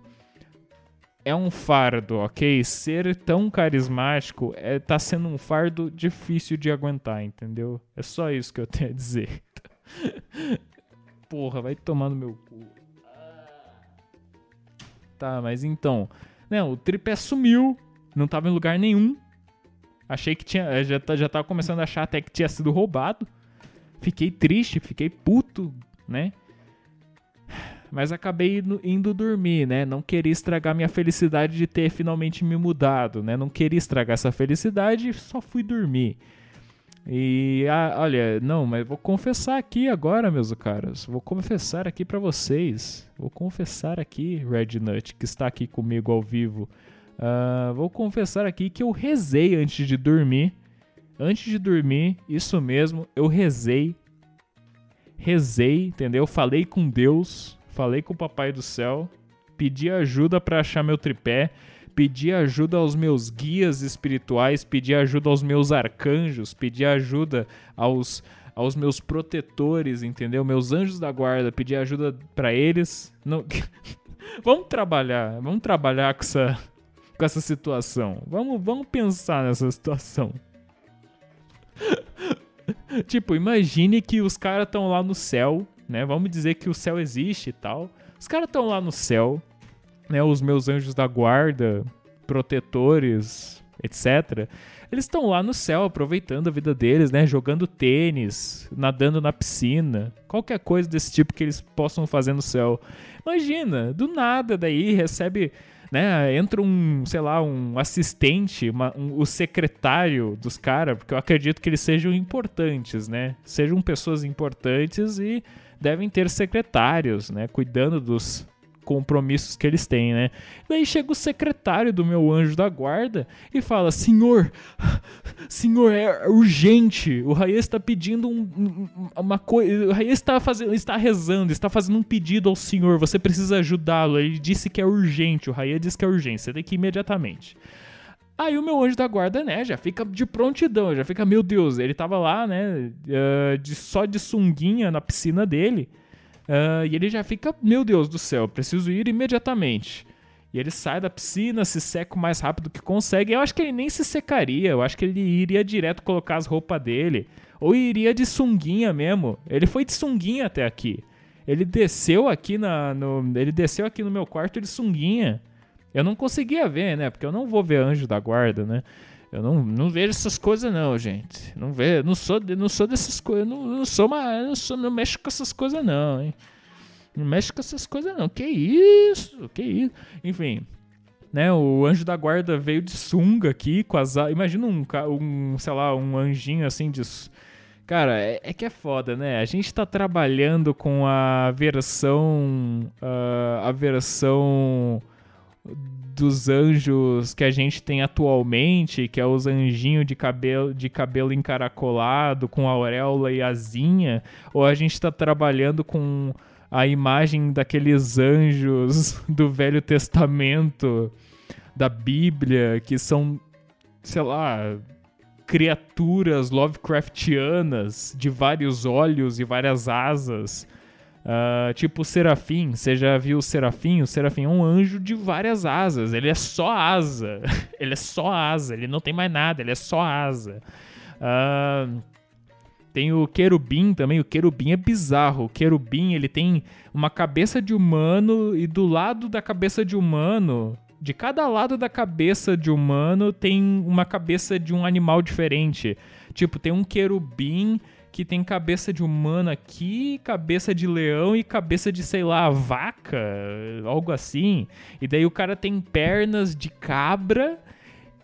é um fardo, ok? Ser tão carismático é, tá sendo um fardo difícil de aguentar, entendeu? É só isso que eu tenho a dizer. [laughs] Porra, vai tomar no meu cu. Tá, mas então. Né, o tripé sumiu. Não tava em lugar nenhum. Achei que tinha. Já, tá, já tava começando a achar até que tinha sido roubado. Fiquei triste, fiquei puto, né? Mas acabei indo dormir, né? Não queria estragar minha felicidade de ter finalmente me mudado, né? Não queria estragar essa felicidade, só fui dormir. E ah, olha, não, mas vou confessar aqui agora, meus caros. Vou confessar aqui para vocês. Vou confessar aqui, Red Nut, que está aqui comigo ao vivo. Uh, vou confessar aqui que eu rezei antes de dormir. Antes de dormir, isso mesmo, eu rezei. Rezei, entendeu? Falei com Deus falei com o papai do céu, pedi ajuda para achar meu tripé, pedi ajuda aos meus guias espirituais, pedi ajuda aos meus arcanjos, pedi ajuda aos aos meus protetores, entendeu? Meus anjos da guarda, pedi ajuda para eles. Não... [laughs] vamos trabalhar, vamos trabalhar com essa com essa situação. Vamos, vamos pensar nessa situação. [laughs] tipo, imagine que os caras estão lá no céu, né? Vamos dizer que o céu existe e tal. Os caras estão lá no céu, né? Os meus anjos da guarda, protetores, etc. Eles estão lá no céu aproveitando a vida deles, né? Jogando tênis, nadando na piscina, qualquer coisa desse tipo que eles possam fazer no céu. Imagina, do nada daí recebe né, entra um, sei lá, um assistente, uma, um, o secretário dos caras, porque eu acredito que eles sejam importantes, né? Sejam pessoas importantes e devem ter secretários, né, cuidando dos compromissos que eles têm, né? Daí chega o secretário do meu anjo da guarda e fala: Senhor, senhor, é urgente. O Raiz está pedindo um, uma coisa. O Raiz está fazendo, está rezando, está fazendo um pedido ao senhor. Você precisa ajudá-lo. Ele disse que é urgente. O Raiz disse que é urgente. Você tem que ir imediatamente. Aí o meu anjo da guarda, né, já fica de prontidão, já fica, meu Deus, ele tava lá, né, uh, de, só de sunguinha na piscina dele. Uh, e ele já fica, meu Deus do céu, preciso ir imediatamente. E ele sai da piscina, se seca o mais rápido que consegue. Eu acho que ele nem se secaria, eu acho que ele iria direto colocar as roupas dele. Ou iria de sunguinha mesmo. Ele foi de sunguinha até aqui. Ele desceu aqui na, no, ele desceu aqui no meu quarto de sunguinha. Eu não conseguia ver, né? Porque eu não vou ver anjo da guarda, né? Eu não, não vejo essas coisas não, gente. Não vejo, não sou, não sou dessas coisas, não, não sou uma, não sou, não mexo com essas coisas não, hein. Não mexo com essas coisas não. Que isso? Que isso? Enfim, né, o anjo da guarda veio de sunga aqui com as imagina um, um, sei lá, um anjinho assim de Cara, é, é, que é foda, né? A gente tá trabalhando com a versão uh, a versão dos anjos que a gente tem atualmente, que é os anjinhos de cabelo, de cabelo encaracolado, com auréola e asinha, ou a gente está trabalhando com a imagem daqueles anjos [laughs] do Velho Testamento, da Bíblia, que são, sei lá, criaturas Lovecraftianas de vários olhos e várias asas Uh, tipo Serafim, você já viu o Serafim? O Serafim é um anjo de várias asas. Ele é só asa. [laughs] ele é só asa. Ele não tem mais nada. Ele é só asa. Uh, tem o querubim também. O querubim é bizarro. O querubim ele tem uma cabeça de humano e do lado da cabeça de humano, de cada lado da cabeça de humano tem uma cabeça de um animal diferente. Tipo, tem um querubim que tem cabeça de humano aqui, cabeça de leão e cabeça de, sei lá, vaca, algo assim. E daí o cara tem pernas de cabra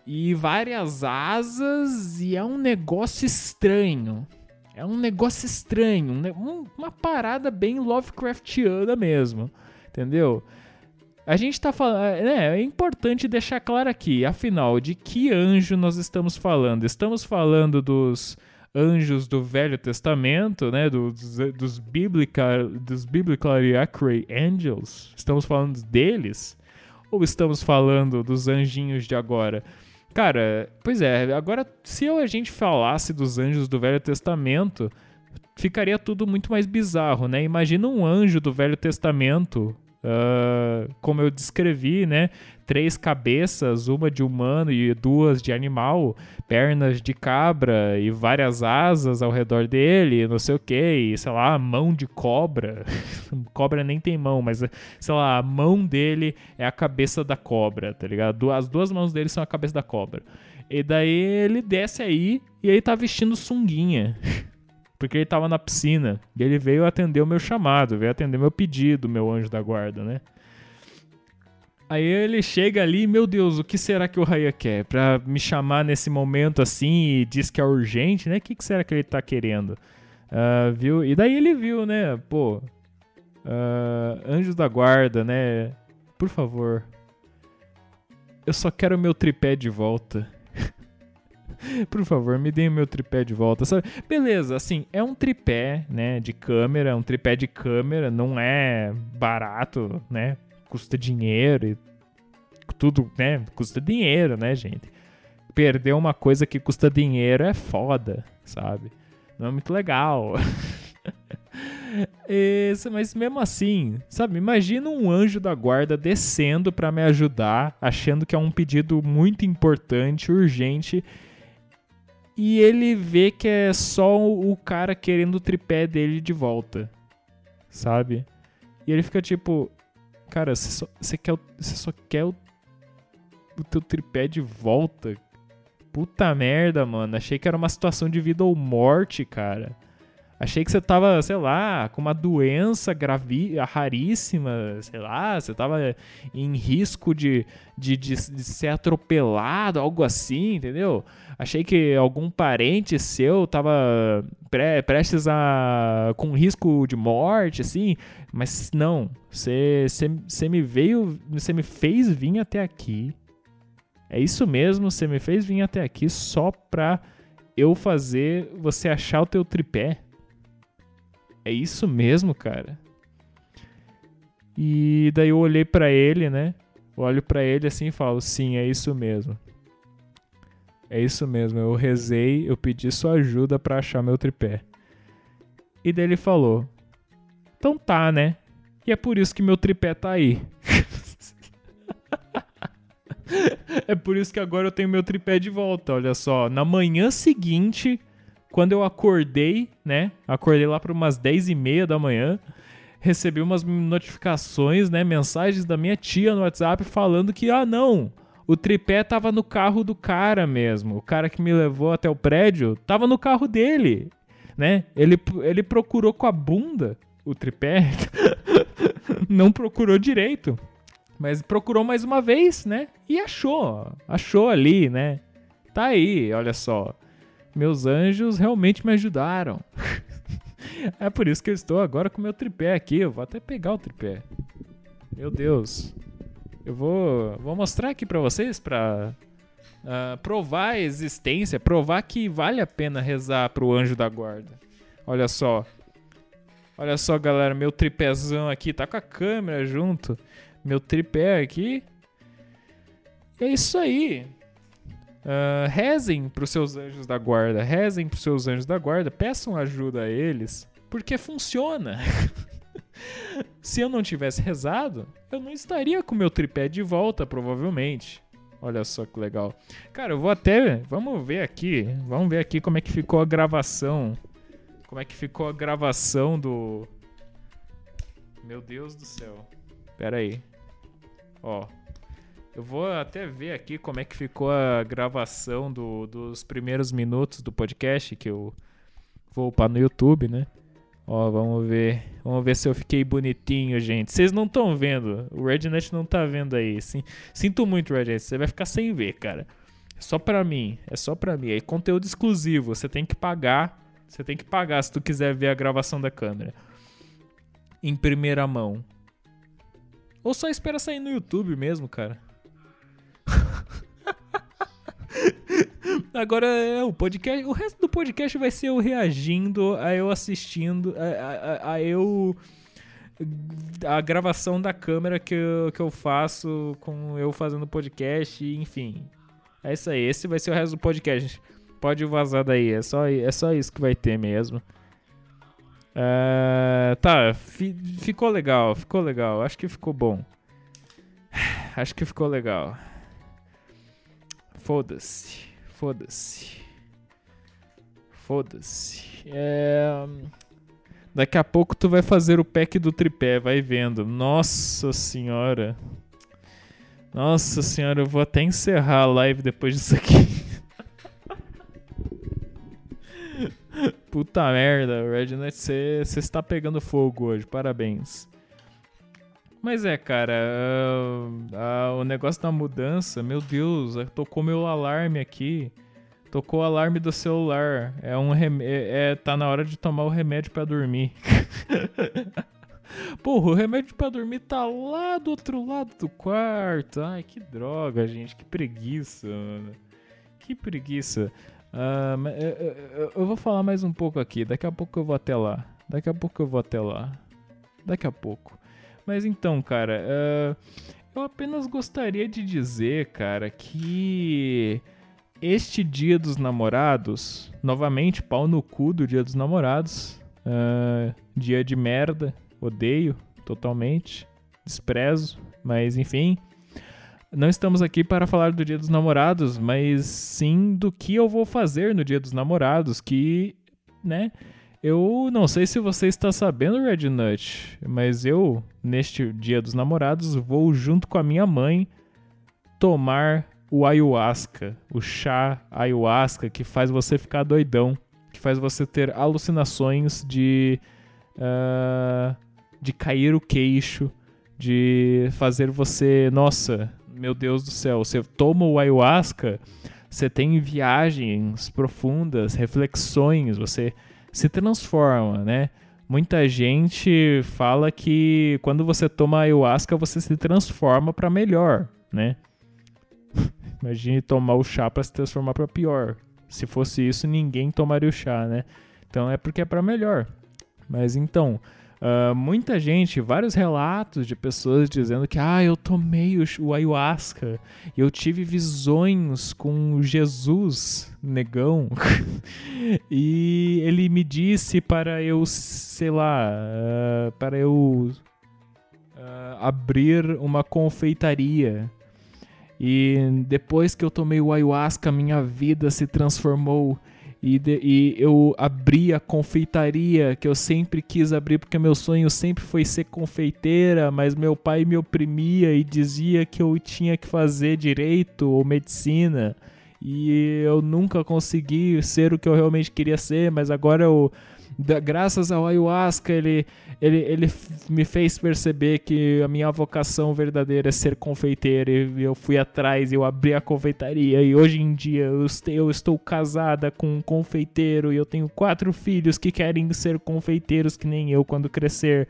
e várias asas e é um negócio estranho. É um negócio estranho, um, uma parada bem Lovecraftiana mesmo, entendeu? A gente tá falando, é, né, é importante deixar claro aqui, afinal, de que anjo nós estamos falando? Estamos falando dos anjos do Velho Testamento, né, dos, dos, biblical, dos biblically accurate angels, estamos falando deles? Ou estamos falando dos anjinhos de agora? Cara, pois é, agora se a gente falasse dos anjos do Velho Testamento, ficaria tudo muito mais bizarro, né? Imagina um anjo do Velho Testamento Uh, como eu descrevi, né? Três cabeças, uma de humano e duas de animal, pernas de cabra e várias asas ao redor dele, não sei o que, sei lá, mão de cobra. [laughs] cobra nem tem mão, mas sei lá, a mão dele é a cabeça da cobra, tá ligado? As duas mãos dele são a cabeça da cobra. E daí ele desce aí e aí tá vestindo sunguinha. [laughs] porque ele estava na piscina e ele veio atender o meu chamado, veio atender meu pedido, meu anjo da guarda, né? Aí ele chega ali, meu Deus, o que será que o Raya quer? Pra me chamar nesse momento assim e diz que é urgente, né? O que, que será que ele tá querendo? Uh, viu? E daí ele viu, né? Pô, uh, anjos da guarda, né? Por favor, eu só quero meu tripé de volta. [laughs] Por favor, me deem o meu tripé de volta. Sabe? Beleza, assim, é um tripé, né, de câmera, um tripé de câmera, não é barato, né? Custa dinheiro e tudo, né? Custa dinheiro, né, gente? Perder uma coisa que custa dinheiro é foda, sabe? Não é muito legal. [laughs] Esse, mas mesmo assim, sabe? Imagina um anjo da guarda descendo para me ajudar, achando que é um pedido muito importante, urgente, e ele vê que é só o cara querendo o tripé dele de volta, sabe? E ele fica tipo, cara, você só, você quer, você só quer o, o teu tripé de volta? Puta merda, mano. Achei que era uma situação de vida ou morte, cara. Achei que você tava, sei lá, com uma doença gravi raríssima, sei lá, você tava em risco de, de, de, de ser atropelado, algo assim, entendeu? Achei que algum parente seu tava pre prestes a. com risco de morte, assim, mas não. Você me veio. Você me fez vir até aqui. É isso mesmo, você me fez vir até aqui só pra eu fazer você achar o teu tripé. É isso mesmo, cara. E daí eu olhei para ele, né? olho para ele assim e falo: "Sim, é isso mesmo". É isso mesmo, eu rezei, eu pedi sua ajuda para achar meu tripé. E daí ele falou: "Então tá, né? E é por isso que meu tripé tá aí". [laughs] é por isso que agora eu tenho meu tripé de volta, olha só. Na manhã seguinte, quando eu acordei, né? Acordei lá para umas 10 e meia da manhã. Recebi umas notificações, né? Mensagens da minha tia no WhatsApp falando que, ah, não, o tripé tava no carro do cara mesmo. O cara que me levou até o prédio tava no carro dele, né? Ele, ele procurou com a bunda o tripé. [laughs] não procurou direito. Mas procurou mais uma vez, né? E achou. Achou ali, né? Tá aí, olha só meus anjos realmente me ajudaram. [laughs] é por isso que eu estou agora com meu tripé aqui. Eu vou até pegar o tripé. Meu Deus. Eu vou, vou mostrar aqui para vocês para uh, ah, provar a existência, provar que vale a pena rezar pro anjo da guarda. Olha só. Olha só, galera, meu tripézão aqui tá com a câmera junto. Meu tripé aqui. É isso aí. Uh, rezem para os seus anjos da guarda, rezem para os seus anjos da guarda, peçam ajuda a eles, porque funciona. [laughs] Se eu não tivesse rezado, eu não estaria com meu tripé de volta, provavelmente. Olha só que legal. Cara, eu vou até. Vamos ver aqui. Vamos ver aqui como é que ficou a gravação. Como é que ficou a gravação do. Meu Deus do céu. Pera aí. Ó. Eu vou até ver aqui como é que ficou a gravação do, dos primeiros minutos do podcast que eu vou upar no YouTube, né? Ó, vamos ver. Vamos ver se eu fiquei bonitinho, gente. Vocês não estão vendo. O Rednet não tá vendo aí. Sim, sinto muito, Rednet. Você vai ficar sem ver, cara. É só pra mim. É só pra mim. É conteúdo exclusivo. Você tem que pagar. Você tem que pagar se tu quiser ver a gravação da câmera. Em primeira mão. Ou só espera sair no YouTube mesmo, cara. Agora é o podcast. O resto do podcast vai ser eu reagindo a eu assistindo, a, a, a eu. A gravação da câmera que eu, que eu faço com eu fazendo podcast, enfim. É isso aí. Esse vai ser o resto do podcast. Pode vazar daí. É só, é só isso que vai ter mesmo. Uh, tá, fi, ficou legal, ficou legal. Acho que ficou bom. [sighs] Acho que ficou legal. Foda-se. Foda-se. Foda-se. É... Daqui a pouco tu vai fazer o pack do tripé, vai vendo. Nossa senhora. Nossa senhora, eu vou até encerrar a live depois disso aqui. [laughs] Puta merda, Rednet, você está pegando fogo hoje, parabéns. Mas é, cara, uh, uh, o negócio da mudança, meu Deus, tocou meu alarme aqui. Tocou o alarme do celular. É um rem... é, é, tá na hora de tomar o remédio para dormir. [laughs] Porra, o remédio para dormir tá lá do outro lado do quarto. Ai, que droga, gente, que preguiça, mano. Que preguiça. Uh, eu, eu, eu vou falar mais um pouco aqui. Daqui a pouco eu vou até lá. Daqui a pouco eu vou até lá. Daqui a pouco. Mas então, cara, uh, eu apenas gostaria de dizer, cara, que este Dia dos Namorados, novamente, pau no cu do Dia dos Namorados, uh, dia de merda, odeio totalmente, desprezo, mas enfim. não estamos aqui para falar do Dia dos Namorados, mas sim do que eu vou fazer no Dia dos Namorados, que, né, eu não sei se você está sabendo, Red Nut, mas eu, neste Dia dos Namorados, vou junto com a minha mãe tomar o ayahuasca, o chá ayahuasca que faz você ficar doidão, que faz você ter alucinações de uh, de cair o queixo, de fazer você, nossa, meu Deus do céu, você toma o ayahuasca, você tem viagens profundas, reflexões, você se transforma, né? Muita gente fala que quando você toma ayahuasca você se transforma para melhor, né? [laughs] Imagine tomar o chá para se transformar para pior. Se fosse isso, ninguém tomaria o chá, né? Então é porque é para melhor. Mas então, Uh, muita gente, vários relatos de pessoas dizendo que ah, eu tomei o, o ayahuasca e eu tive visões com Jesus, negão, [laughs] e ele me disse para eu, sei lá, uh, para eu uh, abrir uma confeitaria. E depois que eu tomei o ayahuasca, minha vida se transformou e, de, e eu abri a confeitaria que eu sempre quis abrir, porque meu sonho sempre foi ser confeiteira, mas meu pai me oprimia e dizia que eu tinha que fazer direito ou medicina. E eu nunca consegui ser o que eu realmente queria ser, mas agora eu graças ao ayahuasca, ele, ele, ele me fez perceber que a minha vocação verdadeira é ser confeiteiro. E eu fui atrás, eu abri a confeitaria. E hoje em dia eu, eu estou casada com um confeiteiro. E eu tenho quatro filhos que querem ser confeiteiros que nem eu quando crescer.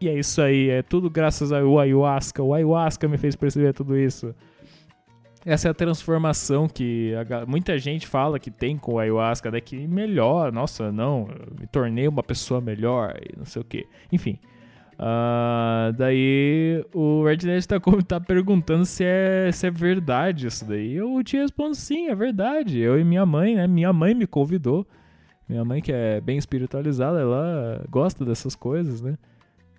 E é isso aí, é tudo graças ao ayahuasca. O ayahuasca me fez perceber tudo isso. Essa é a transformação que a, muita gente fala que tem com o ayahuasca, né? Que melhor, nossa, não, me tornei uma pessoa melhor e não sei o que. Enfim. Uh, daí o Rednet tá, tá perguntando se é, se é verdade isso daí. Eu te respondo sim, é verdade. Eu e minha mãe, né? Minha mãe me convidou. Minha mãe, que é bem espiritualizada, ela gosta dessas coisas, né?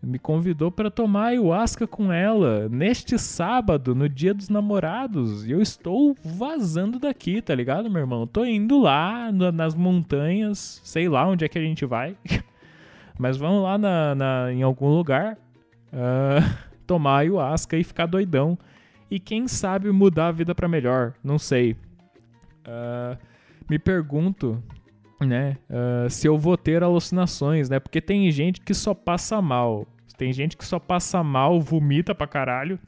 Me convidou para tomar ayahuasca com ela neste sábado, no dia dos namorados. E eu estou vazando daqui, tá ligado, meu irmão? Tô indo lá nas montanhas, sei lá onde é que a gente vai. [laughs] Mas vamos lá na, na em algum lugar uh, [laughs] tomar ayahuasca e ficar doidão. E quem sabe mudar a vida para melhor, não sei. Uh, me pergunto né? Uh, se eu vou ter alucinações, né? Porque tem gente que só passa mal. Tem gente que só passa mal, vomita pra caralho,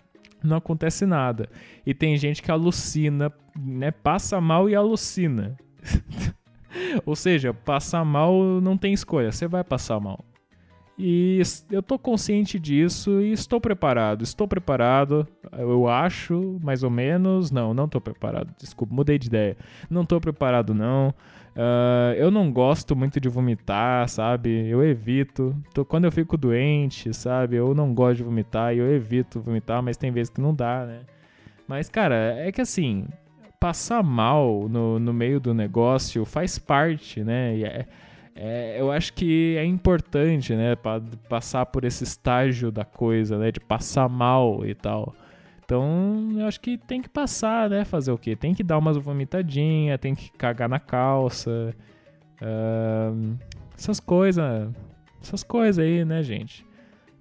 não acontece nada. E tem gente que alucina, né? Passa mal e alucina. [laughs] Ou seja, passar mal não tem escolha, você vai passar mal. E eu tô consciente disso e estou preparado. Estou preparado, eu acho, mais ou menos. Não, não tô preparado. Desculpa, mudei de ideia. Não tô preparado, não. Uh, eu não gosto muito de vomitar, sabe? Eu evito. Tô, quando eu fico doente, sabe? Eu não gosto de vomitar e eu evito vomitar, mas tem vezes que não dá, né? Mas, cara, é que assim, passar mal no, no meio do negócio faz parte, né? É, é, eu acho que é importante, né? Pra, passar por esse estágio da coisa, né? De passar mal e tal. Então, eu acho que tem que passar, né? Fazer o quê? Tem que dar umas vomitadinhas, tem que cagar na calça. Uh, essas coisas. Essas coisas aí, né, gente?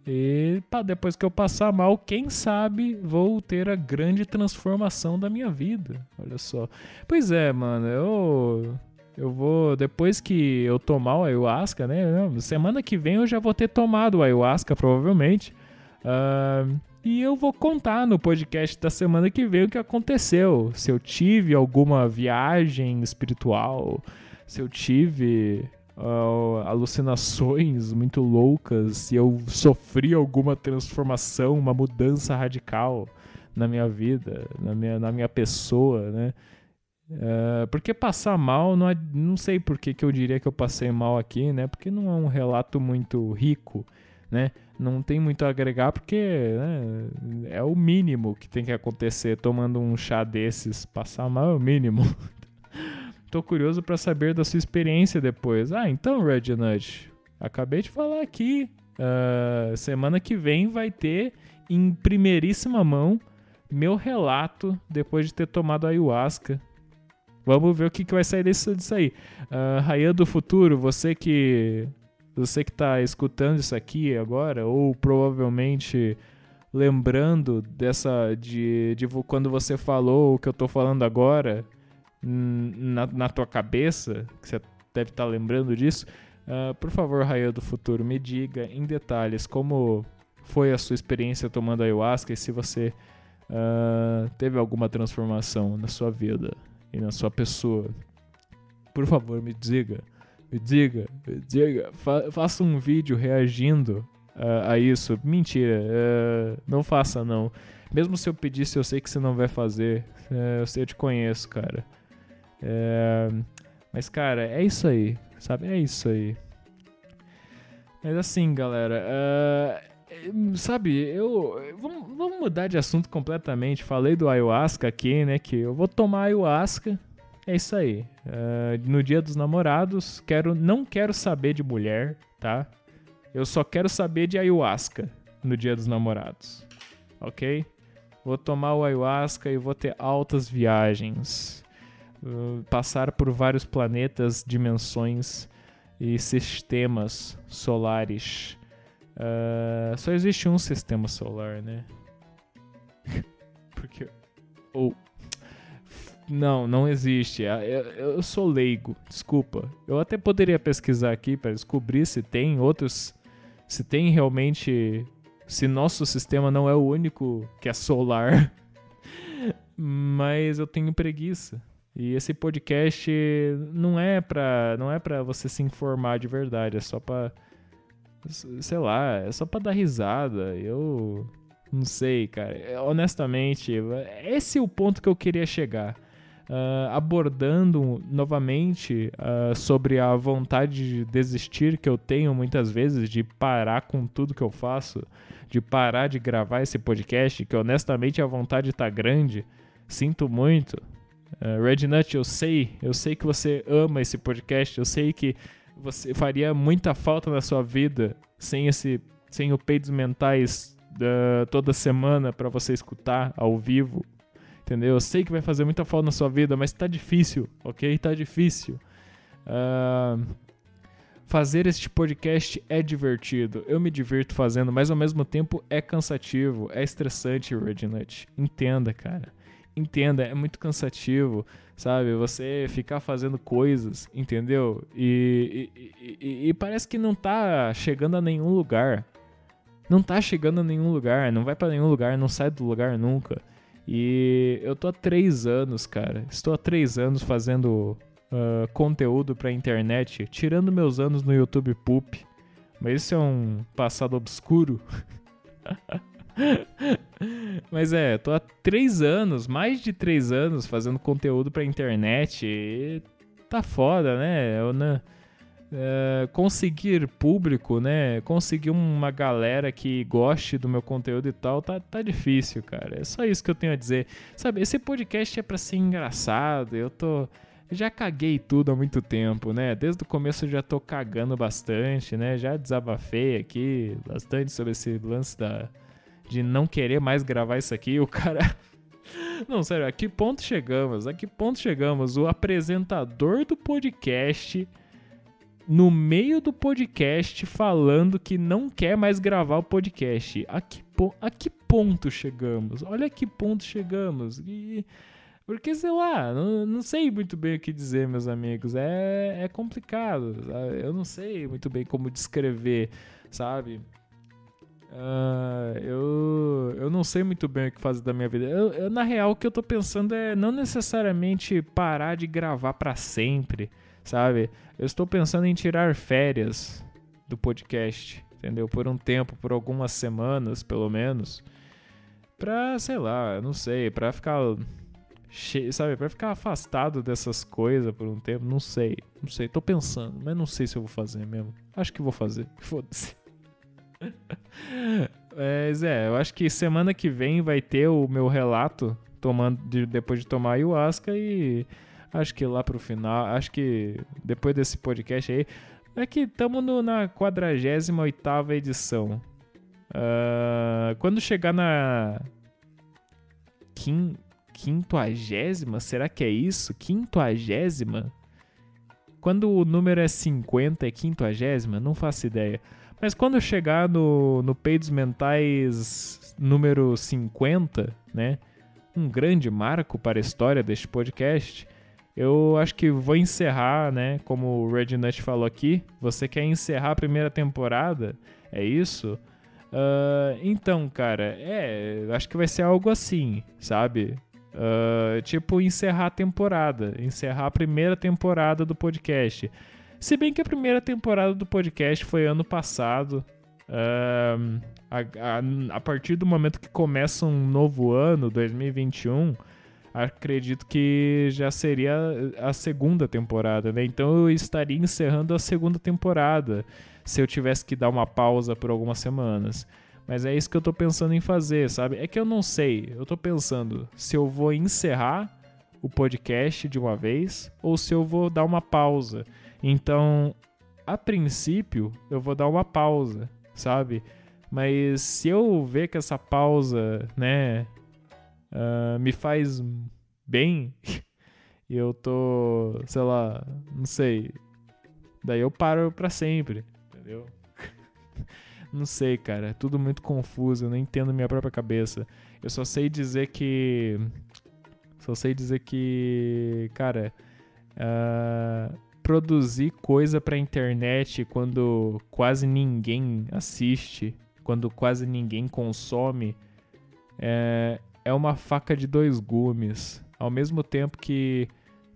E pá, depois que eu passar mal, quem sabe vou ter a grande transformação da minha vida. Olha só. Pois é, mano, eu. Eu vou. Depois que eu tomar o ayahuasca, né? Semana que vem eu já vou ter tomado o ayahuasca, provavelmente. Uh, e eu vou contar no podcast da semana que vem o que aconteceu. Se eu tive alguma viagem espiritual, se eu tive uh, alucinações muito loucas, se eu sofri alguma transformação, uma mudança radical na minha vida, na minha, na minha pessoa, né? Uh, porque passar mal, não, é, não sei por que, que eu diria que eu passei mal aqui, né? Porque não é um relato muito rico, né? Não tem muito a agregar porque né, é o mínimo que tem que acontecer tomando um chá desses. Passar mal é o mínimo. [laughs] Tô curioso para saber da sua experiência depois. Ah, então, Red Nut, acabei de falar aqui. Uh, semana que vem vai ter em primeiríssima mão meu relato depois de ter tomado ayahuasca. Vamos ver o que, que vai sair disso, aí. Uh, Rayan do futuro, você que você que está escutando isso aqui agora, ou provavelmente lembrando dessa de, de quando você falou o que eu estou falando agora na, na tua cabeça, que você deve estar tá lembrando disso, uh, por favor, Rayan do futuro, me diga em detalhes como foi a sua experiência tomando ayahuasca e se você uh, teve alguma transformação na sua vida e na sua pessoa. Por favor, me diga. Me diga, me diga. Fa faça um vídeo reagindo uh, a isso. Mentira, uh, não faça não. Mesmo se eu pedisse, eu sei que você não vai fazer. Uh, eu, sei, eu te conheço, cara. mas, cara, é isso aí, sabe? É isso aí. Mas assim, galera, sabe, eu. Vamos, vamos, mudar de assunto completamente. Falei do ayahuasca aqui, né? Que eu vou tomar ayahuasca. É isso aí. Uh, no dia dos namorados, quero, não quero saber de mulher, tá? Eu só quero saber de ayahuasca no dia dos namorados. Ok? Vou tomar o ayahuasca e vou ter altas viagens. Uh, passar por vários planetas, dimensões e sistemas solares Uh, só existe um sistema solar, né? [laughs] Porque. Ou. Não, não existe. Eu, eu, sou leigo, desculpa. Eu até poderia pesquisar aqui para descobrir se tem outros. Se tem realmente. Se nosso sistema não é o único que é solar. [laughs] Mas eu tenho preguiça. E esse podcast não é pra, não é pra você se informar de verdade, é só pra sei lá, é só pra dar risada. Eu não sei, cara. É, honestamente, esse é o ponto que eu queria chegar. Uh, abordando novamente uh, sobre a vontade de desistir que eu tenho muitas vezes, de parar com tudo que eu faço, de parar de gravar esse podcast, que honestamente a vontade tá grande. Sinto muito. Uh, Red Nut, eu sei, eu sei que você ama esse podcast, eu sei que você faria muita falta na sua vida sem esse sem o peidos mentais uh, toda semana para você escutar ao vivo. Entendeu? Eu sei que vai fazer muita falta na sua vida, mas tá difícil, ok? Tá difícil. Uh, fazer este podcast é divertido. Eu me divirto fazendo, mas ao mesmo tempo é cansativo, é estressante, Reginald. Entenda, cara. Entenda, é muito cansativo sabe? Você ficar fazendo coisas, entendeu? E, e, e, e, parece que não tá chegando a nenhum lugar. Não tá chegando a nenhum lugar, não vai para nenhum lugar, não sai do lugar nunca. E eu tô há três anos, cara. Estou há três anos fazendo uh, conteúdo pra internet, tirando meus anos no YouTube Poop. Mas isso é um passado obscuro. [laughs] Mas é, tô há três anos, mais de três anos fazendo conteúdo pra internet e tá foda, né? Eu, né? É, conseguir público, né? Conseguir uma galera que goste do meu conteúdo e tal, tá, tá difícil, cara. É só isso que eu tenho a dizer. Sabe, esse podcast é pra ser engraçado. Eu tô. Já caguei tudo há muito tempo, né? Desde o começo eu já tô cagando bastante, né? Já desabafei aqui bastante sobre esse lance da de não querer mais gravar isso aqui, [laughs] o cara. Não, sério, a que ponto chegamos? A que ponto chegamos? O apresentador do podcast, no meio do podcast, falando que não quer mais gravar o podcast. A que, po a que ponto chegamos? Olha a que ponto chegamos. E... Porque, sei lá, não, não, sei muito bem o que dizer, meus amigos. É, é complicado. Eu não sei muito bem como descrever, sabe? Uh, eu, eu não sei muito bem o que fazer da minha vida. Eu, eu, na real, o que eu tô pensando é não necessariamente parar de gravar para sempre, sabe? Eu estou pensando em tirar férias do podcast, entendeu? Por um tempo, por algumas semanas, pelo menos. Pra, sei lá, não sei, pra ficar. Sabe, pra ficar afastado dessas coisas por um tempo, não sei, não sei, tô pensando, mas não sei se eu vou fazer mesmo. Acho que vou fazer, [laughs] foda-se. Mas é, eu acho que semana que vem vai ter o meu relato tomando de, depois de tomar ayahuasca e acho que lá pro final, acho que depois desse podcast aí, é que estamos na 48 edição. Uh, quando chegar na quin, quintoagésima? Será que é isso? Quintoagésima? Quando o número é 50 é quintoagésima? Não faço ideia. Mas quando eu chegar no, no Peidos Mentais número 50, né? Um grande marco para a história deste podcast. Eu acho que vou encerrar, né? Como o Red Nut falou aqui. Você quer encerrar a primeira temporada? É isso? Uh, então, cara, é. Acho que vai ser algo assim, sabe? Uh, tipo, encerrar a temporada. Encerrar a primeira temporada do podcast. Se bem que a primeira temporada do podcast foi ano passado. A, a, a, partir do momento que começa um novo ano, 2021, acredito que já seria a segunda temporada, né? Então eu estaria encerrando a segunda temporada se eu tivesse que dar uma pausa por algumas semanas. Mas é isso que eu tô pensando em fazer, sabe? É que eu não sei. Eu tô pensando se eu vou encerrar o podcast de uma vez ou se eu vou dar uma pausa. Então, a princípio, eu vou dar uma pausa, sabe? Mas se eu ver que essa pausa, né, uh, me faz bem e [laughs] eu tô, sei lá, não sei, daí eu paro pra sempre, entendeu? [laughs] Não sei, cara. É tudo muito confuso. Eu não entendo minha própria cabeça. Eu só sei dizer que. Só sei dizer que. Cara. Uh, produzir coisa pra internet quando quase ninguém assiste, quando quase ninguém consome, é, é uma faca de dois gumes. Ao mesmo tempo que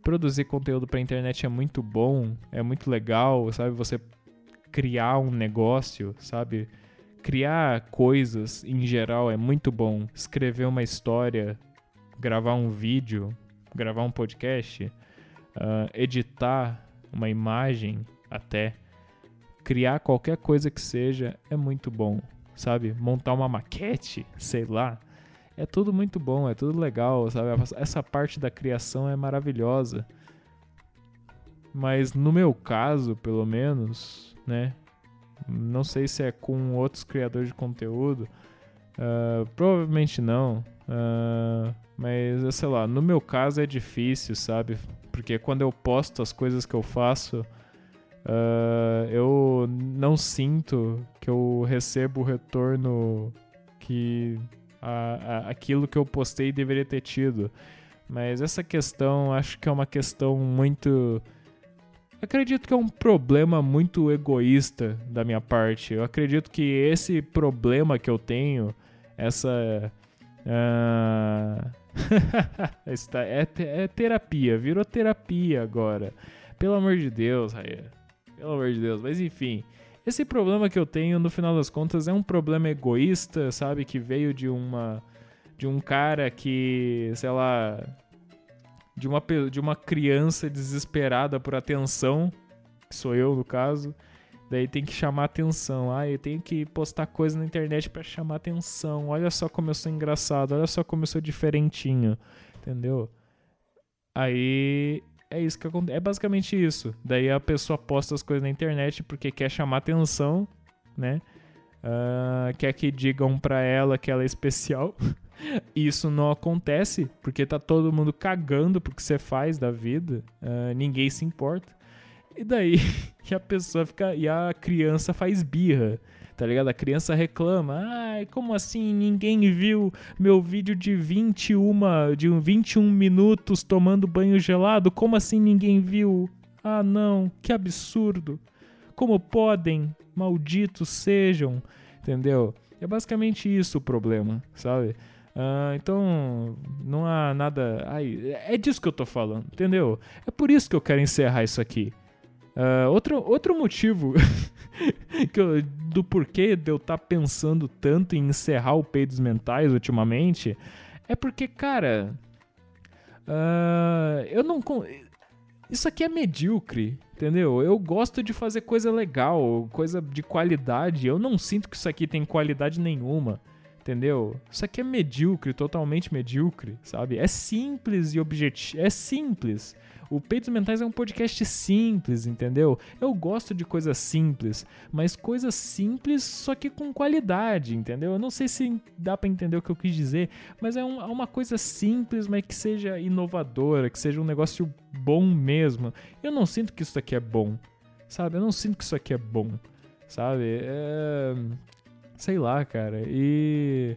produzir conteúdo pra internet é muito bom, é muito legal, sabe? Você criar um negócio, sabe? Criar coisas em geral é muito bom. Escrever uma história, gravar um vídeo, gravar um podcast, uh, editar uma imagem até. Criar qualquer coisa que seja é muito bom, sabe? Montar uma maquete, sei lá. É tudo muito bom, é tudo legal, sabe? Essa parte da criação é maravilhosa. Mas no meu caso, pelo menos, né? Não sei se é com outros criadores de conteúdo. Uh, provavelmente não. Uh, mas, sei lá, no meu caso é difícil, sabe? Porque quando eu posto as coisas que eu faço, uh, eu não sinto que eu recebo o retorno que a, a, aquilo que eu postei deveria ter tido. Mas essa questão, acho que é uma questão muito Acredito que é um problema muito egoísta da minha parte. Eu acredito que esse problema que eu tenho, essa. Uh... [laughs] é, é terapia, virou terapia agora. Pelo amor de Deus, Raia. Pelo amor de Deus. Mas enfim, esse problema que eu tenho, no final das contas, é um problema egoísta, sabe? Que veio de uma. De um cara que, sei lá, de uma, de uma criança desesperada por atenção, que sou eu no caso. Daí tem que chamar atenção. Ah, eu tenho que postar coisa na internet para chamar atenção. Olha só como eu sou engraçado, olha só como eu sou diferentinho. Entendeu? Aí é isso que acontece. É basicamente isso. Daí a pessoa posta as coisas na internet porque quer chamar atenção, né? Uh, quer que digam pra ela que ela é especial. [laughs] Isso não acontece porque tá todo mundo cagando pro que você faz da vida, uh, ninguém se importa. E daí [laughs] a pessoa fica. E a criança faz birra, tá ligado? A criança reclama: ai, como assim ninguém viu meu vídeo de 21, de 21 minutos tomando banho gelado? Como assim ninguém viu? Ah, não, que absurdo. Como podem? Malditos sejam, entendeu? É basicamente isso o problema, sabe? Uh, então, não há nada. Ai, é disso que eu tô falando, entendeu? É por isso que eu quero encerrar isso aqui. Uh, outro, outro motivo [laughs] eu, do porquê de eu estar tá pensando tanto em encerrar o Peidos Mentais ultimamente é porque, cara. Uh, eu não. Isso aqui é medíocre, entendeu? Eu gosto de fazer coisa legal, coisa de qualidade. Eu não sinto que isso aqui tem qualidade nenhuma. Entendeu? Isso aqui é medíocre, totalmente medíocre, sabe? É simples e objetivo. É simples. O Peitos Mentais é um podcast simples, entendeu? Eu gosto de coisas simples, mas coisas simples só que com qualidade, entendeu? Eu não sei se dá para entender o que eu quis dizer, mas é, um, é uma coisa simples, mas que seja inovadora, que seja um negócio bom mesmo. Eu não sinto que isso aqui é bom, sabe? Eu não sinto que isso aqui é bom, sabe? É... Sei lá, cara. E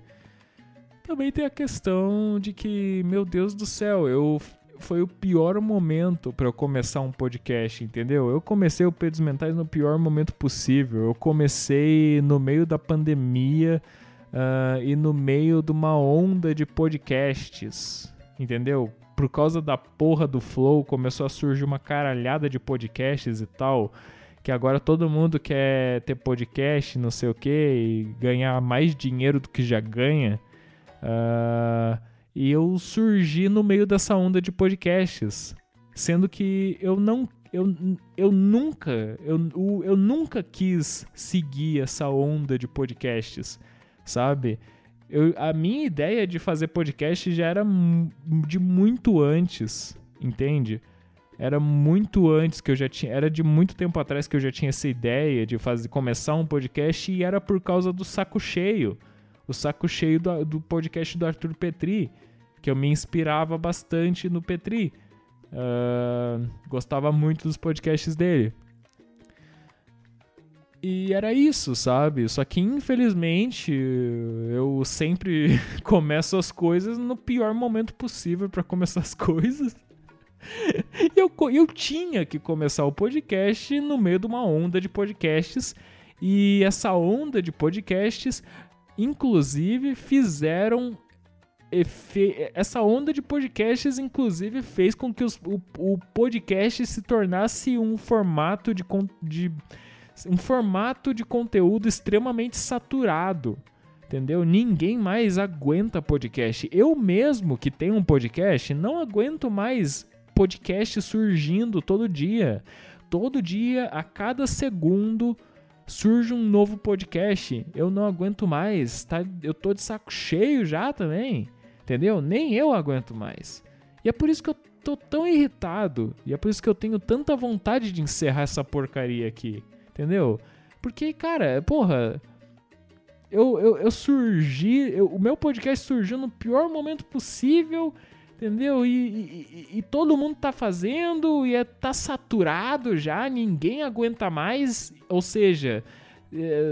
também tem a questão de que, meu Deus do céu, eu foi o pior momento para eu começar um podcast, entendeu? Eu comecei o Pedros Mentais no pior momento possível. Eu comecei no meio da pandemia uh, e no meio de uma onda de podcasts, entendeu? Por causa da porra do Flow, começou a surgir uma caralhada de podcasts e tal. Que agora todo mundo quer ter podcast, não sei o que, e ganhar mais dinheiro do que já ganha. Uh, e eu surgi no meio dessa onda de podcasts, sendo que eu não eu, eu nunca eu, eu nunca quis seguir essa onda de podcasts, sabe? Eu, a minha ideia de fazer podcast já era de muito antes, entende? Era muito antes que eu já tinha, era de muito tempo atrás que eu já tinha essa ideia de fazer começar um podcast e era por causa do saco cheio o saco cheio do, do podcast do Arthur Petri, que eu me inspirava bastante no Petri. Uh, gostava muito dos podcasts dele. E era isso, sabe? Só que infelizmente eu sempre [laughs] começo as coisas no pior momento possível para começar as coisas. Eu, eu tinha que começar o podcast no meio de uma onda de podcasts. E essa onda de podcasts inclusive fizeram essa onda de podcasts, inclusive, fez com que os, o, o, podcast se tornasse um formato de, de, um formato de conteúdo extremamente saturado. Entendeu? Ninguém mais aguenta podcast. Eu mesmo que tenho um podcast, não aguento mais podcast surgindo todo dia. Todo dia, a cada segundo, surge um novo podcast, eu não aguento mais, tá? Eu tô de saco cheio já também, entendeu? Nem eu aguento mais. E é por isso que eu tô tão irritado, e é por isso que eu tenho tanta vontade de encerrar essa porcaria aqui, entendeu? Porque, cara, porra, eu, eu, eu surgi, eu, o meu podcast surgiu no pior momento possível Entendeu? E, e, e, todo mundo tá fazendo e é, tá saturado já, ninguém aguenta mais. Ou seja,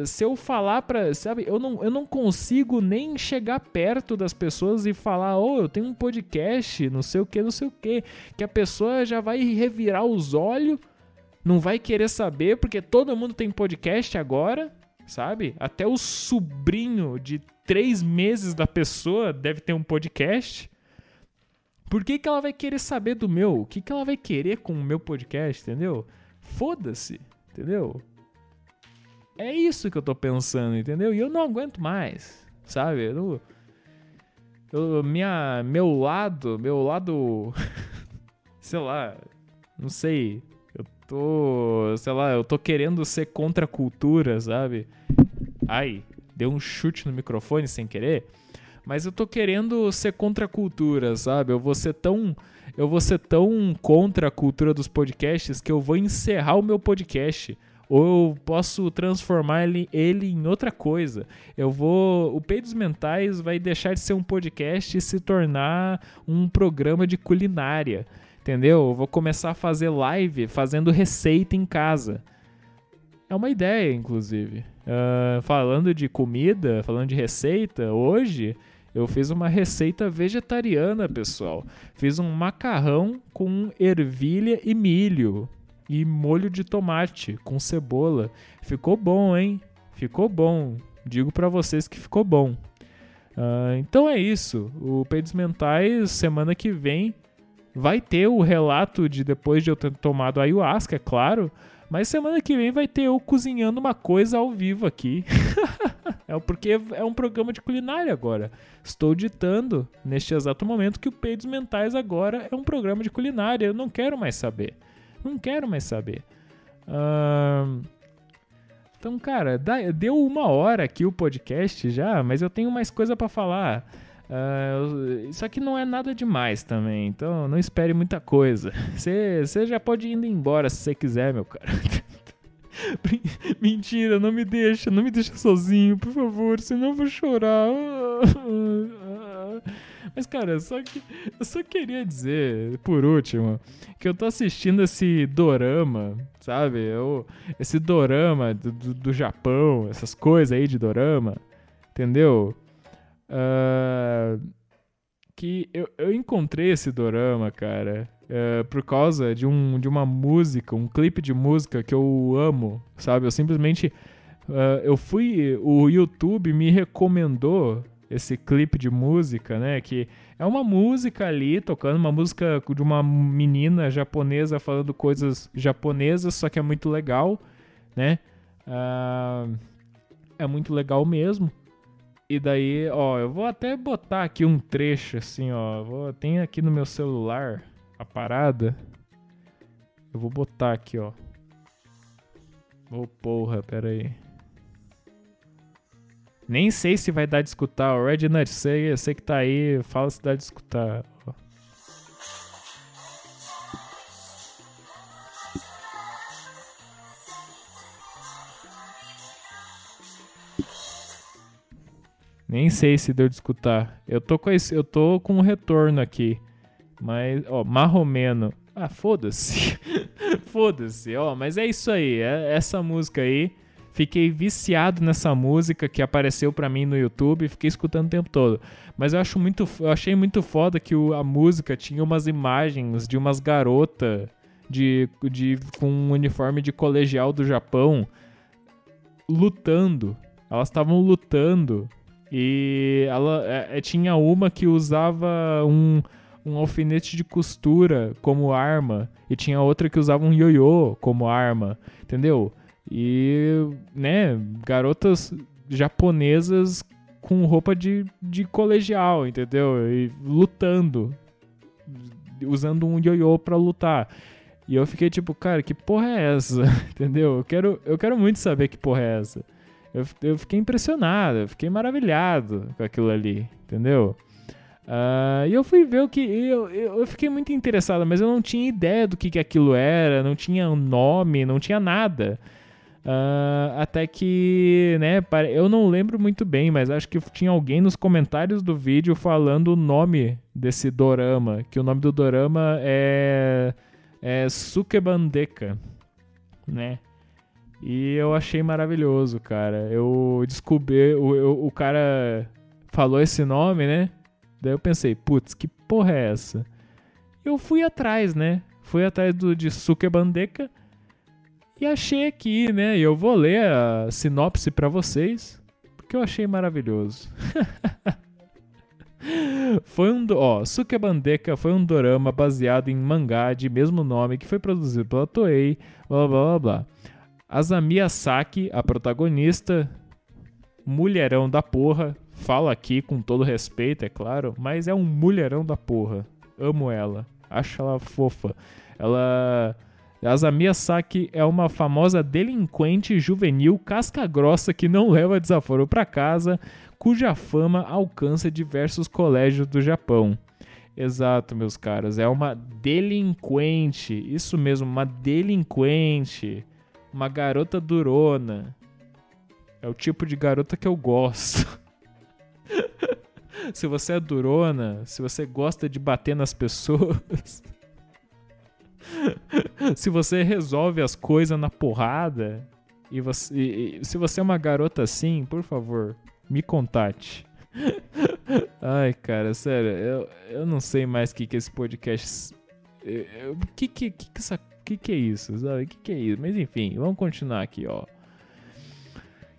se eu falar pra. Sabe, eu não, eu não consigo nem chegar perto das pessoas e falar, oh, eu tenho um podcast, não sei o que, não sei o que. Que a pessoa já vai revirar os olhos, não vai querer saber, porque todo mundo tem podcast agora, sabe? Até o sobrinho de três meses da pessoa deve ter um podcast. Por que, que ela vai querer saber do meu? O que, que ela vai querer com o meu podcast, entendeu? Foda-se, entendeu? É isso que eu tô pensando, entendeu? E eu não aguento mais, sabe? Eu, eu, minha, meu lado, meu lado, [laughs] sei lá, não sei. Eu tô, sei lá, eu tô querendo ser contra a cultura, sabe? Ai, deu um chute no microfone sem querer. Mas eu tô querendo ser contra a cultura, sabe? Eu vou ser tão. Eu vou ser tão contra a cultura dos podcasts que eu vou encerrar o meu podcast. Ou eu posso transformar ele, ele em outra coisa. Eu vou. O Peidos Mentais vai deixar de ser um podcast e se tornar um programa de culinária. Entendeu? Eu vou começar a fazer live fazendo receita em casa. É uma ideia, inclusive. Uh, falando de comida, falando de receita, hoje eu fiz uma receita vegetariana, pessoal. Fiz um macarrão com ervilha e milho e molho de tomate com cebola. Ficou bom, hein? Ficou bom. Digo para vocês que ficou bom. Uh, então é isso. O Peidos Mentais, semana que vem, vai ter o relato de depois de eu ter tomado ayahuasca, é claro. Mas semana que vem vai ter eu cozinhando uma coisa ao vivo aqui. [laughs] é porque é um programa de culinária agora. Estou ditando neste exato momento que o Peidos Mentais agora é um programa de culinária. Eu não quero mais saber. Não quero mais saber. Então, cara, deu uma hora aqui o podcast já, mas eu tenho mais coisa para falar. Uh, isso aqui não é nada demais também, então não espere muita coisa. [laughs] Você já pode ir embora se você quiser, meu cara. [laughs] Mentira, não me deixa, não me deixa sozinho, por favor, senão eu vou chorar. [laughs] Mas, cara, só que eu só queria dizer, por último, que eu tô assistindo esse dorama, sabe? Eu, esse dorama do, do, do Japão, essas coisas aí de dorama, entendeu? Uh, que eu, eu encontrei esse dorama, cara, uh, por causa de, um, de uma música, um clipe de música que eu amo, sabe? Eu simplesmente. Uh, eu fui. O YouTube me recomendou esse clipe de música, né? Que é uma música ali, tocando uma música de uma menina japonesa falando coisas japonesas, só que é muito legal, né? Uh, é muito legal mesmo. E daí, ó, eu vou até botar aqui um trecho assim, ó. Vou, tem aqui no meu celular a parada. Eu vou botar aqui, ó. Ô oh, porra, pera aí. Nem sei se vai dar de escutar. O Red Nut, sei, sei que tá aí, fala se dá de escutar. Nem sei se deu de escutar. Eu tô com esse, eu tô com um retorno aqui. Mas, ó, marromeno. Ah, foda-se. [laughs] foda-se, ó, mas é isso aí, é essa música aí. Fiquei viciado nessa música que apareceu para mim no YouTube, fiquei escutando o tempo todo. Mas eu acho muito, eu achei muito foda que o, a música tinha umas imagens de umas garotas de, de com um uniforme de colegial do Japão lutando. Elas estavam lutando e ela é, é, tinha uma que usava um, um alfinete de costura como arma. E tinha outra que usava um ioiô como arma. Entendeu? E, né, garotas japonesas com roupa de, de colegial, entendeu? E lutando. Usando um ioiô pra lutar. E eu fiquei tipo, cara, que porra é essa? [laughs] entendeu? Eu quero, eu quero muito saber que porra é essa. Eu, eu fiquei impressionado, eu fiquei maravilhado com aquilo ali, entendeu? Uh, e eu fui ver o que. Eu, eu, fiquei muito interessado, mas eu não tinha ideia do que, que aquilo era, não tinha nome, não tinha nada. Uh, até que, né, eu não lembro muito bem, mas acho que tinha alguém nos comentários do vídeo falando o nome desse dorama, que o nome do dorama é, é Sukebandeka, né? E eu achei maravilhoso, cara. Eu descobri, o, eu, o cara falou esse nome, né? Daí eu pensei, putz, que porra é essa? Eu fui atrás, né? Fui atrás do, de Suke Bandeka e achei aqui, né? Eu vou ler a sinopse para vocês, porque eu achei maravilhoso. [laughs] foi um, ó, Suke Bandeka foi um dorama baseado em mangá de mesmo nome que foi produzido pela Toei, blá blá blá blá. Azami Saki, a protagonista, mulherão da porra, fala aqui com todo respeito, é claro, mas é um mulherão da porra. Amo ela, acho ela fofa. Ela. Azami Saki é uma famosa delinquente juvenil casca-grossa que não leva desaforo para casa, cuja fama alcança diversos colégios do Japão. Exato, meus caras, é uma delinquente, isso mesmo, uma delinquente uma garota durona. É o tipo de garota que eu gosto. [laughs] se você é durona, se você gosta de bater nas pessoas, [laughs] se você resolve as coisas na porrada, e, você, e, e se você é uma garota assim, por favor, me contate. [laughs] Ai, cara, sério, eu, eu não sei mais o que, que esse podcast. O que, que, que, que que que é isso? Sabe? Que que é isso? Mas enfim, vamos continuar aqui, ó.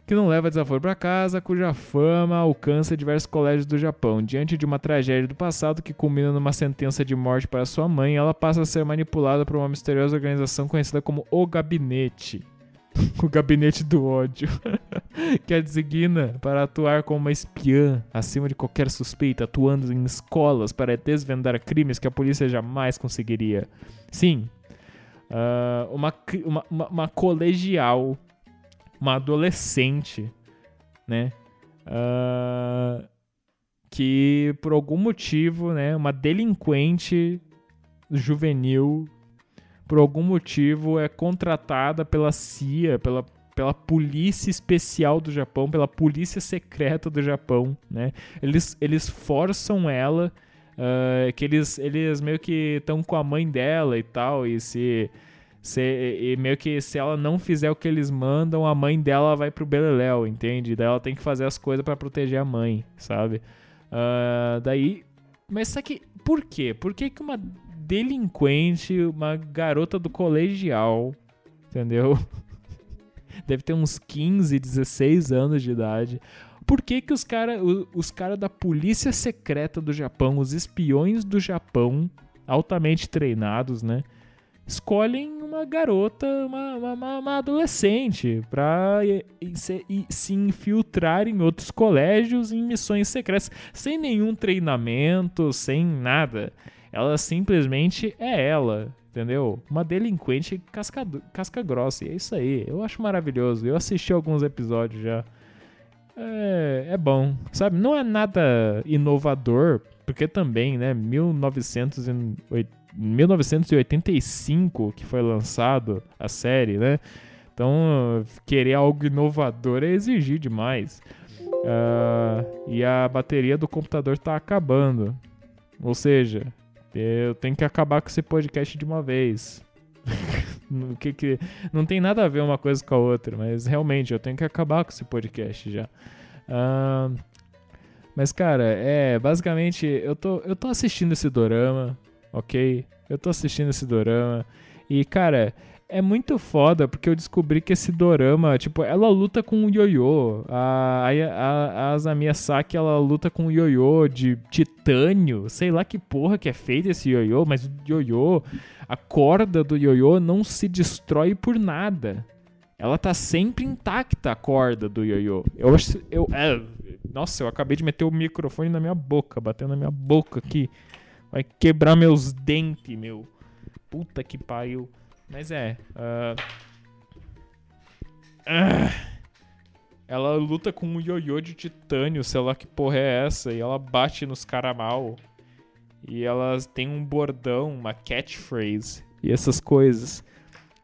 Que não leva desaforo para casa, cuja fama alcança diversos colégios do Japão. Diante de uma tragédia do passado que culmina numa sentença de morte para sua mãe, ela passa a ser manipulada por uma misteriosa organização conhecida como O Gabinete. [laughs] o Gabinete do Ódio. [laughs] que a designa para atuar como uma espiã acima de qualquer suspeita, atuando em escolas para desvendar crimes que a polícia jamais conseguiria. Sim, uh, uma, uma, uma, uma, colegial, uma adolescente, né? Uh, que por algum motivo, né, uma delinquente juvenil, por algum motivo é contratada pela CIA, pela, pela polícia especial do Japão, pela polícia secreta do Japão, né? Eles, eles forçam ela, uh, que eles, eles meio que estão com a mãe dela e tal, e se, se e meio que se ela não fizer o que eles mandam, a mãe dela vai pro beleléu, entende? Daí ela tem que fazer as coisas para proteger a mãe, sabe? Uh, daí, mas só que por quê? Por que, que uma delinquente, uma garota do colegial, entendeu? [laughs] Deve ter uns 15, 16 anos de idade. Por que, que os caras os cara da polícia secreta do Japão, os espiões do Japão, altamente treinados, né? Escolhem uma garota, uma, uma, uma adolescente, pra se, infiltrar em outros colégios em missões secretas, sem nenhum treinamento, sem nada. Ela simplesmente é ela, entendeu? Uma delinquente casca, casca grossa. E é isso aí. Eu acho maravilhoso. Eu assisti alguns episódios já. É, é bom, sabe? Não é nada inovador, porque também, né? 1985 que foi lançado a série, né? Então, querer algo inovador é exigir demais. Uh, e a bateria do computador tá acabando. Ou seja, eu tenho que acabar com esse podcast de uma vez. [laughs] que, que, não tem nada a ver uma coisa com a outra, mas realmente eu tenho que acabar com esse podcast já. Uh, mas, cara, é. Basicamente, eu tô, eu tô assistindo esse dorama, ok? Eu tô assistindo esse dorama. E, cara, é muito foda porque eu descobri que esse dorama, tipo, ela luta com o ioiô. A, a, a Azami Saki, ela luta com o ioiô de titânio. Sei lá que porra que é feito esse ioiô, mas o ioiô, a corda do ioiô não se destrói por nada. Ela tá sempre intacta, a corda do ioiô. Eu acho. Eu, é, nossa, eu acabei de meter o microfone na minha boca, batendo na minha boca aqui. Vai quebrar meus dentes, meu. Puta que pariu. Mas é. Uh... Uh... Ela luta com um ioiô de titânio, sei lá que porra é essa, e ela bate nos cara mal. E elas têm um bordão, uma catchphrase e essas coisas.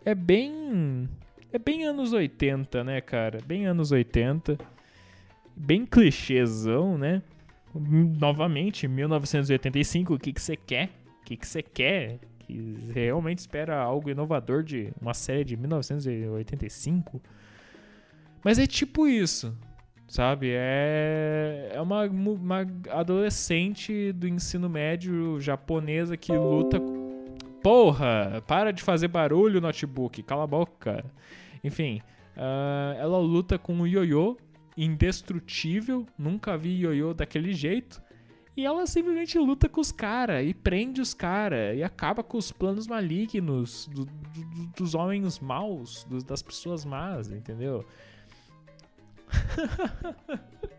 É bem. É bem anos 80, né, cara? Bem anos 80. Bem clichêzão, né? Novamente, 1985, o que você quer? O que você quer? que realmente espera algo inovador de uma série de 1985. Mas é tipo isso, sabe? É, é uma, uma adolescente do ensino médio japonesa que luta. Porra! Para de fazer barulho, notebook, cala a boca. Enfim, uh, ela luta com o ioiô indestrutível. Nunca vi ioiô daquele jeito. E ela simplesmente luta com os caras e prende os caras e acaba com os planos malignos do, do, dos homens maus, do, das pessoas más, entendeu? [laughs]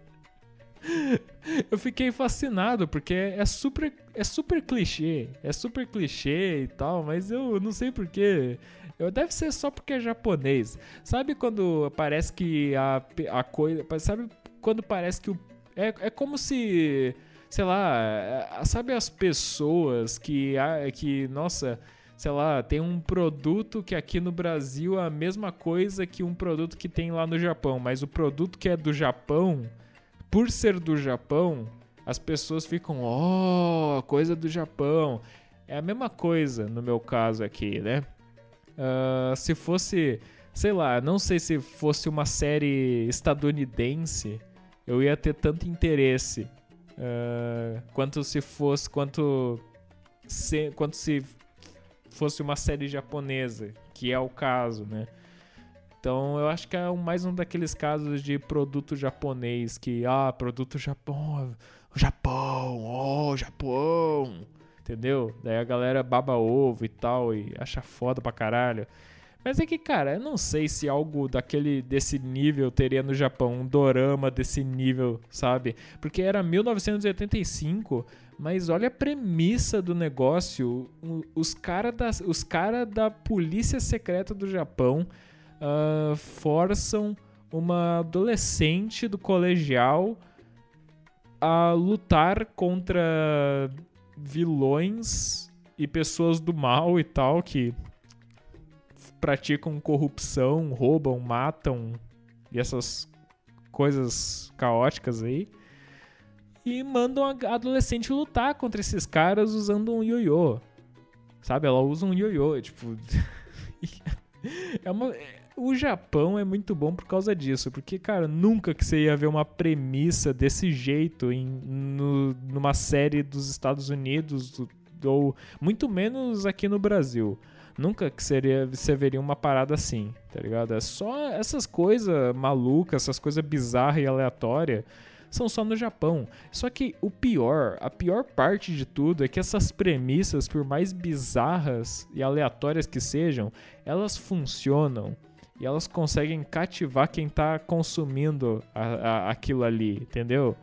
Eu fiquei fascinado porque é super, é super clichê, é super clichê e tal, mas eu não sei porquê. Eu deve ser só porque é japonês. Sabe quando parece que a, a coisa, sabe quando parece que o é, é como se sei lá, é, sabe as pessoas que, que nossa, sei lá, tem um produto que aqui no Brasil é a mesma coisa que um produto que tem lá no Japão, mas o produto que é do Japão, por ser do Japão, as pessoas ficam, oh, coisa do Japão. É a mesma coisa no meu caso aqui, né? Uh, se fosse, sei lá, não sei se fosse uma série estadunidense, eu ia ter tanto interesse Uh, quanto se fosse. Quanto se, quanto se fosse uma série japonesa, que é o caso, né? Então eu acho que é mais um daqueles casos de produto japonês que, ah, produto Japão, Japão, oh, Japão, entendeu? Daí a galera baba ovo e tal e acha foda pra caralho. Mas é que, cara, eu não sei se algo daquele desse nível teria no Japão, um dorama desse nível, sabe? Porque era 1985, mas olha a premissa do negócio. Os caras da, os cara da polícia secreta do Japão uh, forçam uma adolescente do colegial a lutar contra vilões e pessoas do mal e tal que praticam corrupção, roubam, matam e essas coisas caóticas aí. E mandam a adolescente lutar contra esses caras usando um ioiô. Sabe? Ela usa um ioiô, tipo. [laughs] é uma. O Japão é muito bom por causa disso, porque, cara, nunca que você ia ver uma premissa desse jeito em, no, numa série dos Estados Unidos, ou muito menos aqui no Brasil. Nunca que seria, você veria uma parada assim, tá ligado? É só essas coisas malucas, essas coisas bizarras e aleatórias são só no Japão. Só que o pior, a pior parte de tudo é que essas premissas, por mais bizarras e aleatórias que sejam, elas funcionam e elas conseguem cativar quem tá consumindo a, a, aquilo ali, entendeu?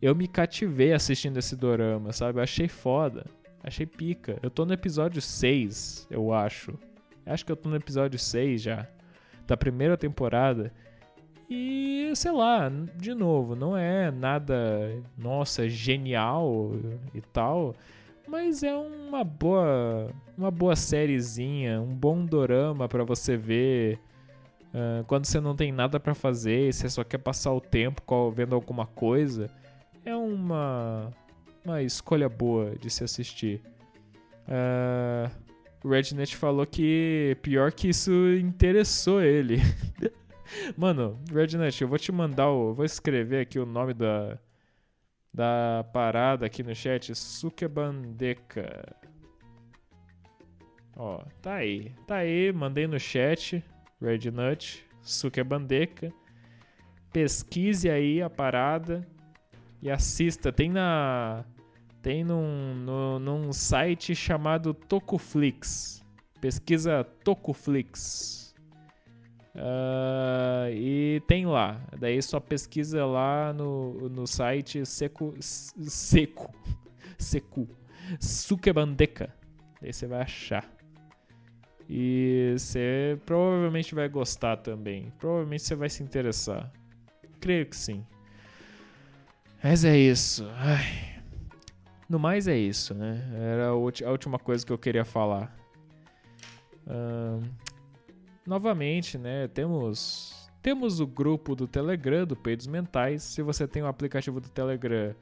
Eu me cativei assistindo esse dorama, sabe? Eu achei foda. Achei pica. Eu tô no episódio 6, eu acho. Acho que eu tô no episódio 6 já. Da primeira temporada. E, sei lá, de novo, não é nada, nossa, genial e tal. Mas é uma boa, uma boa sériezinha, um bom dorama para você ver uh, quando você não tem nada para fazer, você só quer passar o tempo vendo alguma coisa. É uma uma escolha boa de se assistir. Uh, o Rednet falou que pior que isso interessou ele. [laughs] Mano, Rednet, eu vou te mandar o. Vou escrever aqui o nome da. Da parada aqui no chat. Sukebandeka. Ó, tá aí. Tá aí, mandei no chat. Rednut. Sukebandeka. Pesquise aí a parada. E assista. Tem na tem num, no, num site chamado Tokuflix. Pesquisa Tokuflix. Uh, e tem lá. Daí só pesquisa lá no, no site Seco. Seco. [laughs] Seku. Sukebandeka. Daí você vai achar. E você provavelmente vai gostar também. Provavelmente você vai se interessar. Creio que sim. Mas é isso. Ai. No mais é isso, né? Era a última coisa que eu queria falar. Novamente, né? Temos temos o grupo do Telegram do Peidos Mentais. Se você tem o aplicativo do Telegram,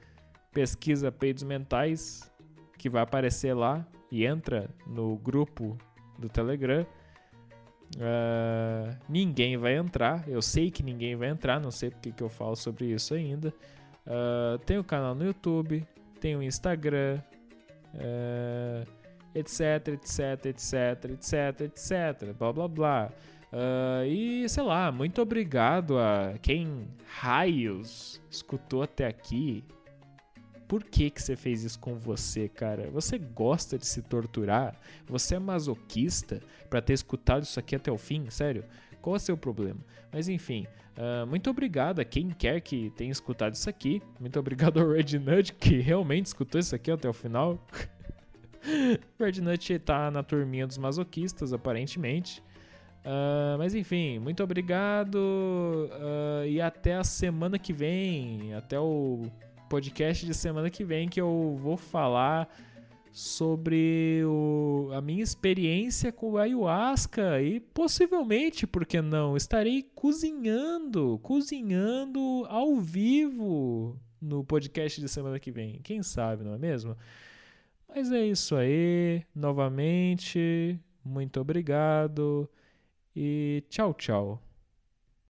pesquisa Peidos Mentais, que vai aparecer lá e entra no grupo do Telegram. Uh, ninguém vai entrar, eu sei que ninguém vai entrar, não sei porque que eu falo sobre isso ainda. Uh, tem o canal no YouTube, tem o Instagram, uh, etc, etc, etc, etc, etc, blá blá blá. Uh, e sei lá, muito obrigado a quem raios escutou até aqui. Por que, que você fez isso com você, cara? Você gosta de se torturar? Você é masoquista para ter escutado isso aqui até o fim? Sério? Qual é o seu problema? Mas enfim, uh, muito obrigado a quem quer que tenha escutado isso aqui. Muito obrigado ao Red Nut que realmente escutou isso aqui até o final. [laughs] Red Nut tá na turminha dos masoquistas, aparentemente. Uh, mas enfim, muito obrigado uh, e até a semana que vem, até o podcast de semana que vem que eu vou falar sobre o, a minha experiência com ayahuasca e possivelmente, por que não, estarei cozinhando, cozinhando ao vivo no podcast de semana que vem. Quem sabe, não é mesmo? Mas é isso aí, novamente, muito obrigado e tchau, tchau.